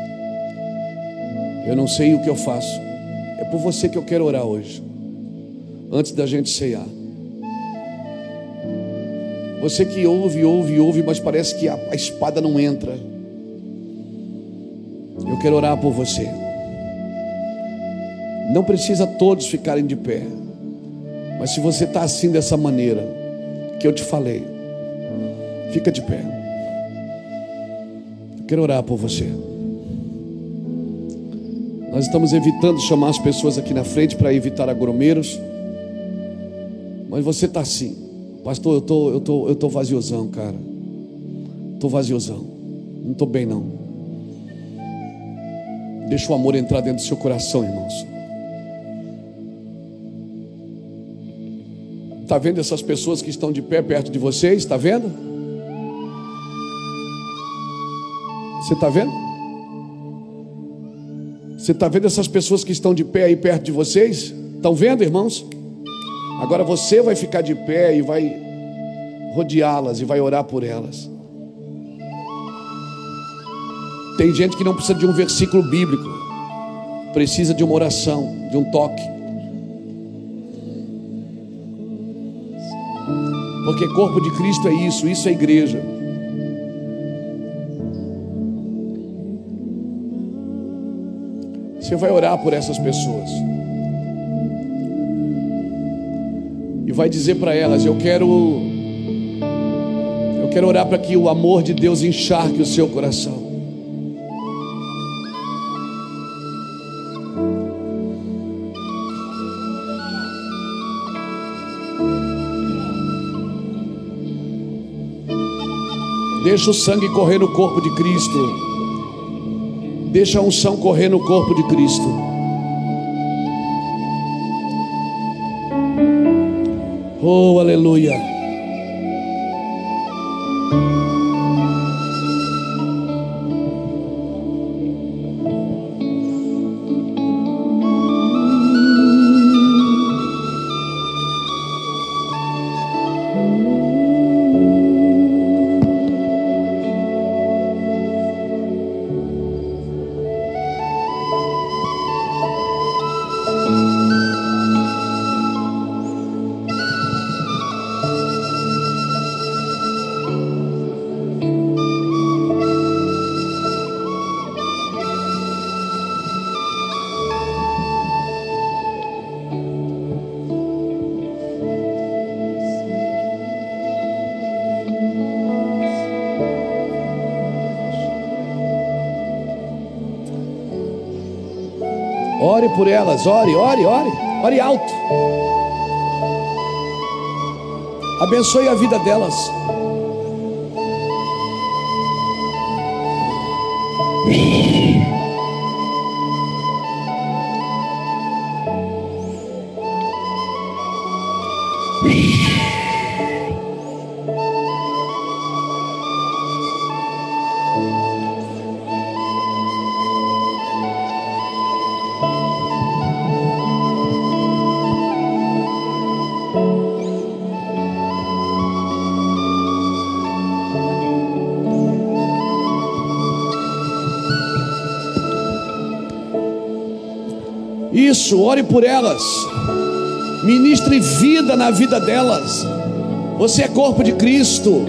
Eu não sei o que eu faço. Por você que eu quero orar hoje, antes da gente ceiar. Você que ouve, ouve, ouve, mas parece que a, a espada não entra. Eu quero orar por você. Não precisa todos ficarem de pé, mas se você está assim dessa maneira que eu te falei, fica de pé. Eu quero orar por você. Nós estamos evitando chamar as pessoas aqui na frente para evitar agromeiros. Mas você está assim, pastor. Eu tô, eu tô, eu tô vaziosão, cara. Tô vaziosão. Não estou bem não. Deixa o amor entrar dentro do seu coração, irmãos. Está vendo essas pessoas que estão de pé perto de vocês? Está vendo? Você está vendo? Você está vendo essas pessoas que estão de pé aí perto de vocês? Estão vendo, irmãos? Agora você vai ficar de pé e vai rodeá-las e vai orar por elas. Tem gente que não precisa de um versículo bíblico, precisa de uma oração, de um toque. Porque corpo de Cristo é isso, isso é igreja. Você vai orar por essas pessoas. E vai dizer para elas: Eu quero. Eu quero orar para que o amor de Deus encharque o seu coração. Deixa o sangue correr no corpo de Cristo. Deixa a unção correr no corpo de Cristo. Oh, aleluia. Por elas, ore, ore, ore, ore alto. Abençoe a vida delas. Isso, ore por elas. Ministre vida na vida delas. Você é corpo de Cristo.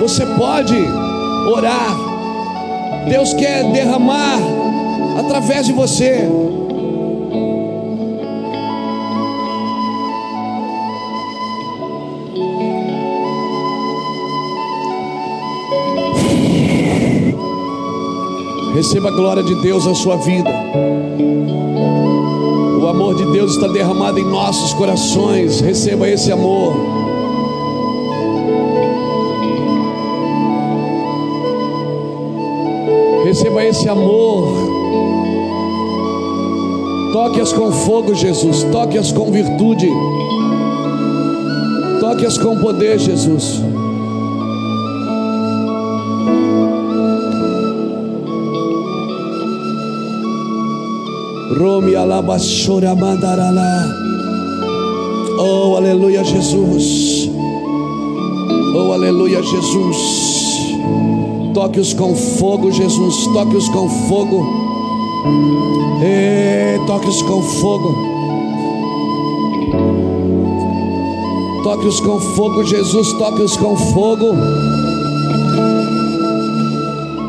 Você pode orar. Deus quer derramar através de você. Receba a glória de Deus na sua vida. O amor de Deus está derramado em nossos corações. Receba esse amor. Receba esse amor. Toque-as com fogo, Jesus. Toque-as com virtude. Toque-as com poder, Jesus. Rome alabashora mandarala. Oh, aleluia, Jesus. Oh, aleluia, Jesus. Toque-os com fogo, Jesus. Toque-os com fogo. Toque-os com fogo. Toque-os com fogo, Jesus. Toque-os com fogo.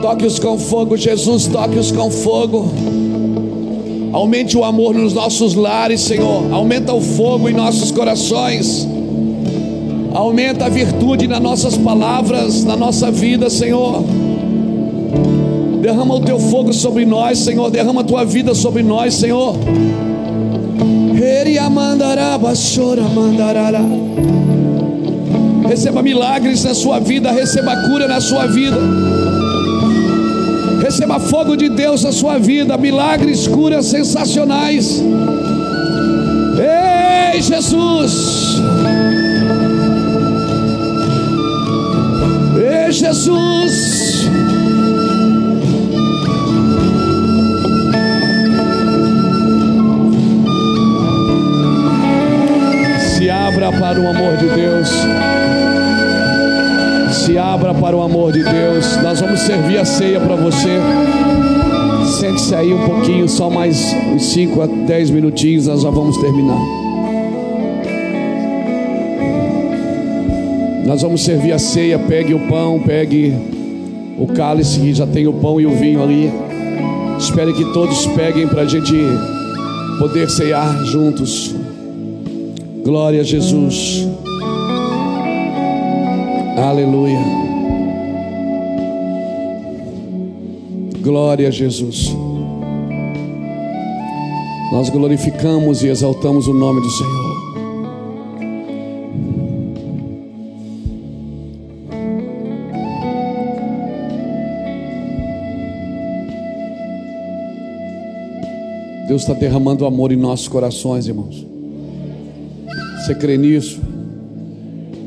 Toque-os com fogo, Jesus. Toque-os com fogo. Aumente o amor nos nossos lares, Senhor. Aumenta o fogo em nossos corações. Aumenta a virtude nas nossas palavras, na nossa vida, Senhor. Derrama o teu fogo sobre nós, Senhor. Derrama a tua vida sobre nós, Senhor. Receba milagres na sua vida, receba cura na sua vida. Receba fogo de Deus na sua vida, milagres, curas sensacionais. Ei, Jesus! Ei, Jesus! Se abra para o amor de Deus. Abra para o amor de Deus. Nós vamos servir a ceia para você. Sente-se aí um pouquinho, só mais uns 5 a 10 minutinhos, nós já vamos terminar. Nós vamos servir a ceia. Pegue o pão, pegue o cálice, que já tem o pão e o vinho ali. Espere que todos peguem para a gente poder ceiar juntos. Glória a Jesus. Aleluia. Glória a Jesus. Nós glorificamos e exaltamos o nome do Senhor. Deus está derramando amor em nossos corações, irmãos. Você crê nisso?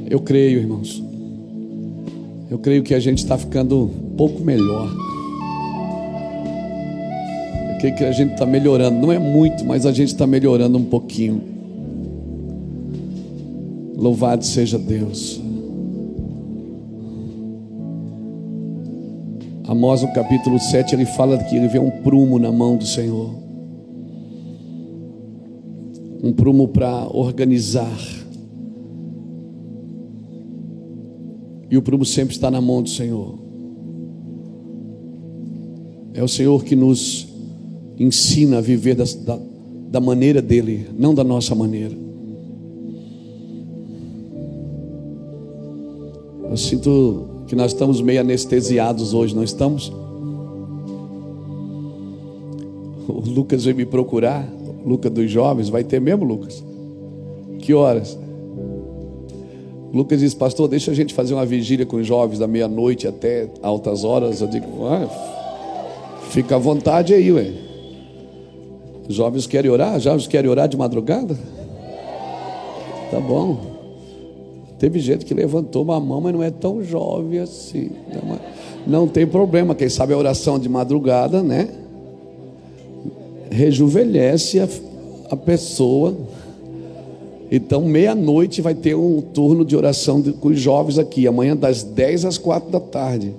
Eu creio, irmãos. Eu creio que a gente está ficando um pouco melhor. Creio que a gente está melhorando. Não é muito, mas a gente está melhorando um pouquinho. Louvado seja Deus. Amós, no capítulo 7, ele fala que ele vê um prumo na mão do Senhor um prumo para organizar. E o prumo sempre está na mão do Senhor. É o Senhor que nos ensina a viver da, da, da maneira dele, não da nossa maneira. Eu sinto que nós estamos meio anestesiados hoje, não estamos? O Lucas veio me procurar. Lucas dos jovens, vai ter mesmo, Lucas? Que horas? Lucas disse, pastor, deixa a gente fazer uma vigília com os jovens da meia-noite até altas horas. Eu digo, ah, fica à vontade aí, ué. Jovens querem orar? Jovens querem orar de madrugada? Tá bom. Teve gente que levantou uma mão, mas não é tão jovem assim. Não tem problema, quem sabe a oração de madrugada, né? Rejuvenesce a, a pessoa. Então, meia-noite vai ter um turno de oração com os jovens aqui, amanhã das 10 às 4 da tarde.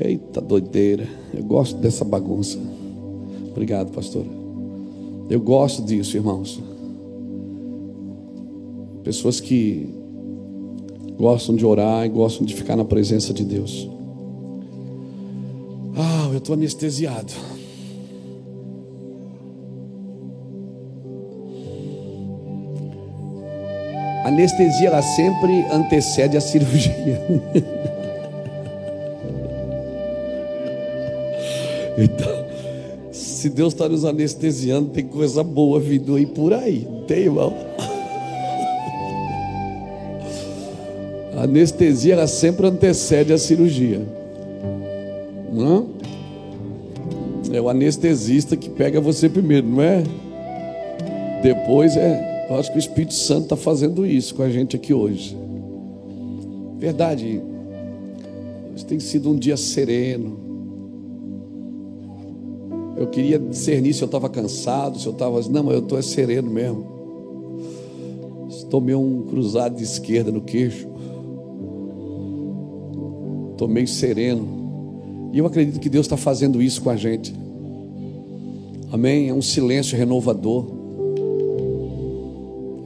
Eita doideira, eu gosto dessa bagunça. Obrigado, pastor. Eu gosto disso, irmãos. Pessoas que gostam de orar e gostam de ficar na presença de Deus. Ah, eu estou anestesiado. anestesia ela sempre antecede a cirurgia. *laughs* então, se Deus está nos anestesiando, tem coisa boa vindo aí por aí, não tem, irmão? A *laughs* anestesia ela sempre antecede a cirurgia. Não? É o anestesista que pega você primeiro, não é? Depois é eu acho que o Espírito Santo está fazendo isso com a gente aqui hoje. Verdade, tem sido um dia sereno. Eu queria discernir se eu estava cansado, se eu estava. Não, eu estou é sereno mesmo. Tomei um cruzado de esquerda no queixo. Estou meio sereno. E eu acredito que Deus está fazendo isso com a gente. Amém? É um silêncio renovador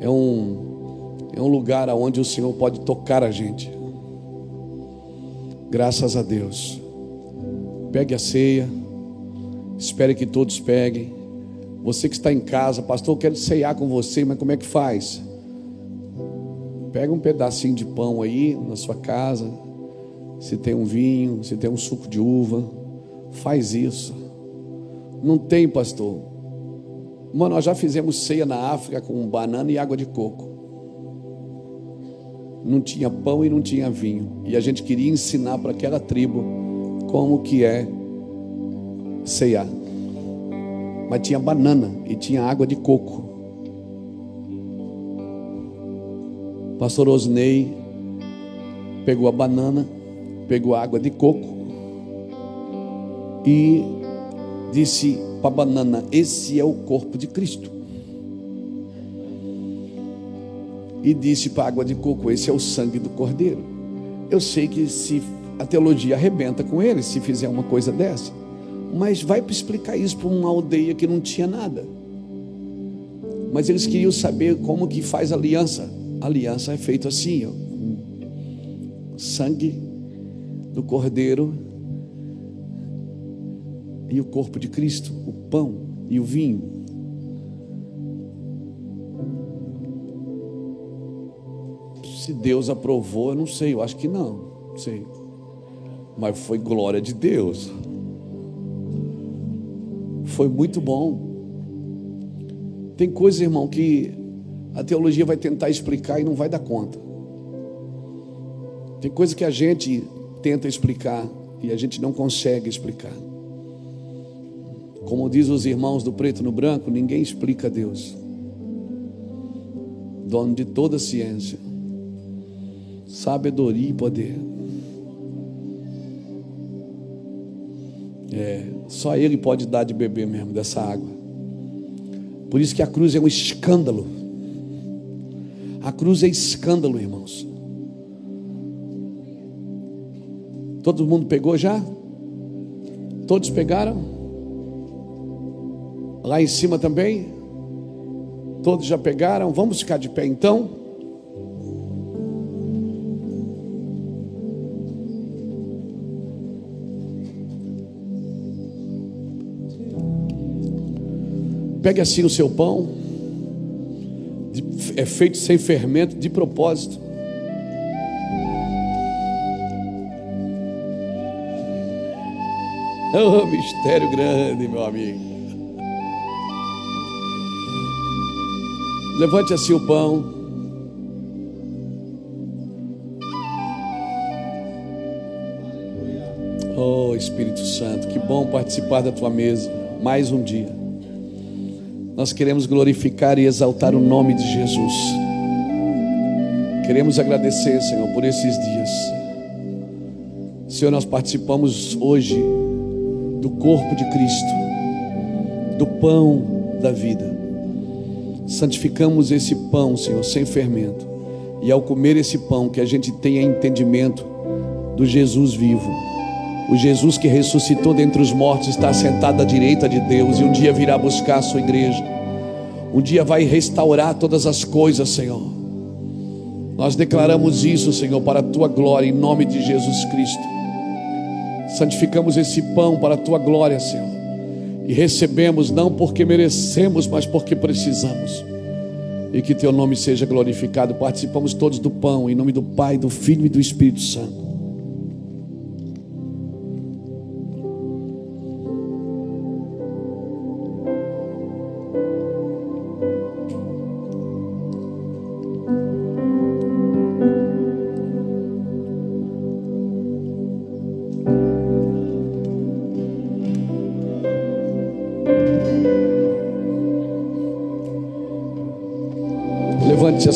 é um, é um lugar onde o Senhor pode tocar a gente. Graças a Deus. Pegue a ceia, espere que todos peguem. Você que está em casa, pastor, eu quero ceiar com você, mas como é que faz? Pega um pedacinho de pão aí na sua casa, se tem um vinho, se tem um suco de uva, faz isso. Não tem, pastor. Mano, nós já fizemos ceia na África com banana e água de coco. Não tinha pão e não tinha vinho. E a gente queria ensinar para aquela tribo como que é ceiar. Mas tinha banana e tinha água de coco. Pastor Osney pegou a banana, pegou a água de coco e disse para a banana: Esse é o corpo de Cristo. E disse para a água de coco: Esse é o sangue do cordeiro. Eu sei que se a teologia arrebenta com ele, se fizer uma coisa dessa, mas vai explicar isso para uma aldeia que não tinha nada. Mas eles queriam saber como que faz aliança. A aliança é feita assim, ó, sangue do cordeiro e o corpo de Cristo, o pão e o vinho. Se Deus aprovou, eu não sei, eu acho que não, não sei. Mas foi glória de Deus. Foi muito bom. Tem coisas, irmão, que a teologia vai tentar explicar e não vai dar conta. Tem coisa que a gente tenta explicar e a gente não consegue explicar. Como diz os irmãos do preto no branco, ninguém explica Deus. Dono de toda ciência, sabedoria e poder. É, só Ele pode dar de beber mesmo dessa água. Por isso que a cruz é um escândalo. A cruz é escândalo, irmãos. Todo mundo pegou já? Todos pegaram? Lá em cima também? Todos já pegaram? Vamos ficar de pé então? Pegue assim o seu pão, é feito sem fermento, de propósito. Oh, mistério grande, meu amigo. Levante assim o pão. Oh, Espírito Santo, que bom participar da tua mesa mais um dia. Nós queremos glorificar e exaltar o nome de Jesus. Queremos agradecer, Senhor, por esses dias. Senhor, nós participamos hoje do corpo de Cristo, do pão da vida. Santificamos esse pão, Senhor, sem fermento. E ao comer esse pão, que a gente tenha entendimento do Jesus vivo. O Jesus que ressuscitou dentre os mortos está sentado à direita de Deus e um dia virá buscar a sua igreja. Um dia vai restaurar todas as coisas, Senhor. Nós declaramos isso, Senhor, para a tua glória, em nome de Jesus Cristo. Santificamos esse pão para a tua glória, Senhor. E recebemos não porque merecemos, mas porque precisamos. E que teu nome seja glorificado. Participamos todos do pão, em nome do Pai, do Filho e do Espírito Santo.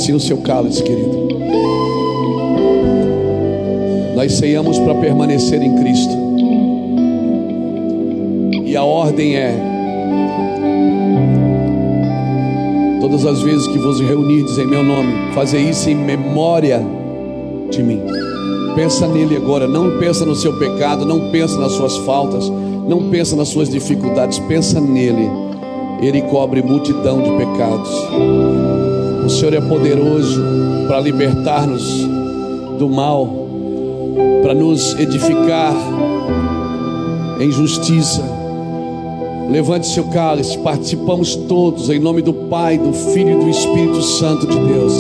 Levante assim o seu cálice, querido. Nós ceiamos para permanecer em Cristo. E a ordem é: todas as vezes que vos reunirdes em meu nome, fazer isso em memória de mim. Pensa nele agora, não pensa no seu pecado, não pensa nas suas faltas, não pensa nas suas dificuldades, pensa nele. Ele cobre multidão de pecados. O Senhor é poderoso para libertar-nos do mal, para nos edificar em justiça. Levante seu cálice, participamos todos em nome do Pai, do Filho e do Espírito Santo de Deus.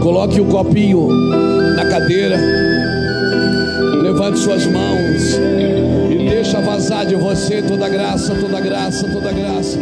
Coloque o copinho Suas mãos e deixa vazar de você toda graça, toda graça, toda graça.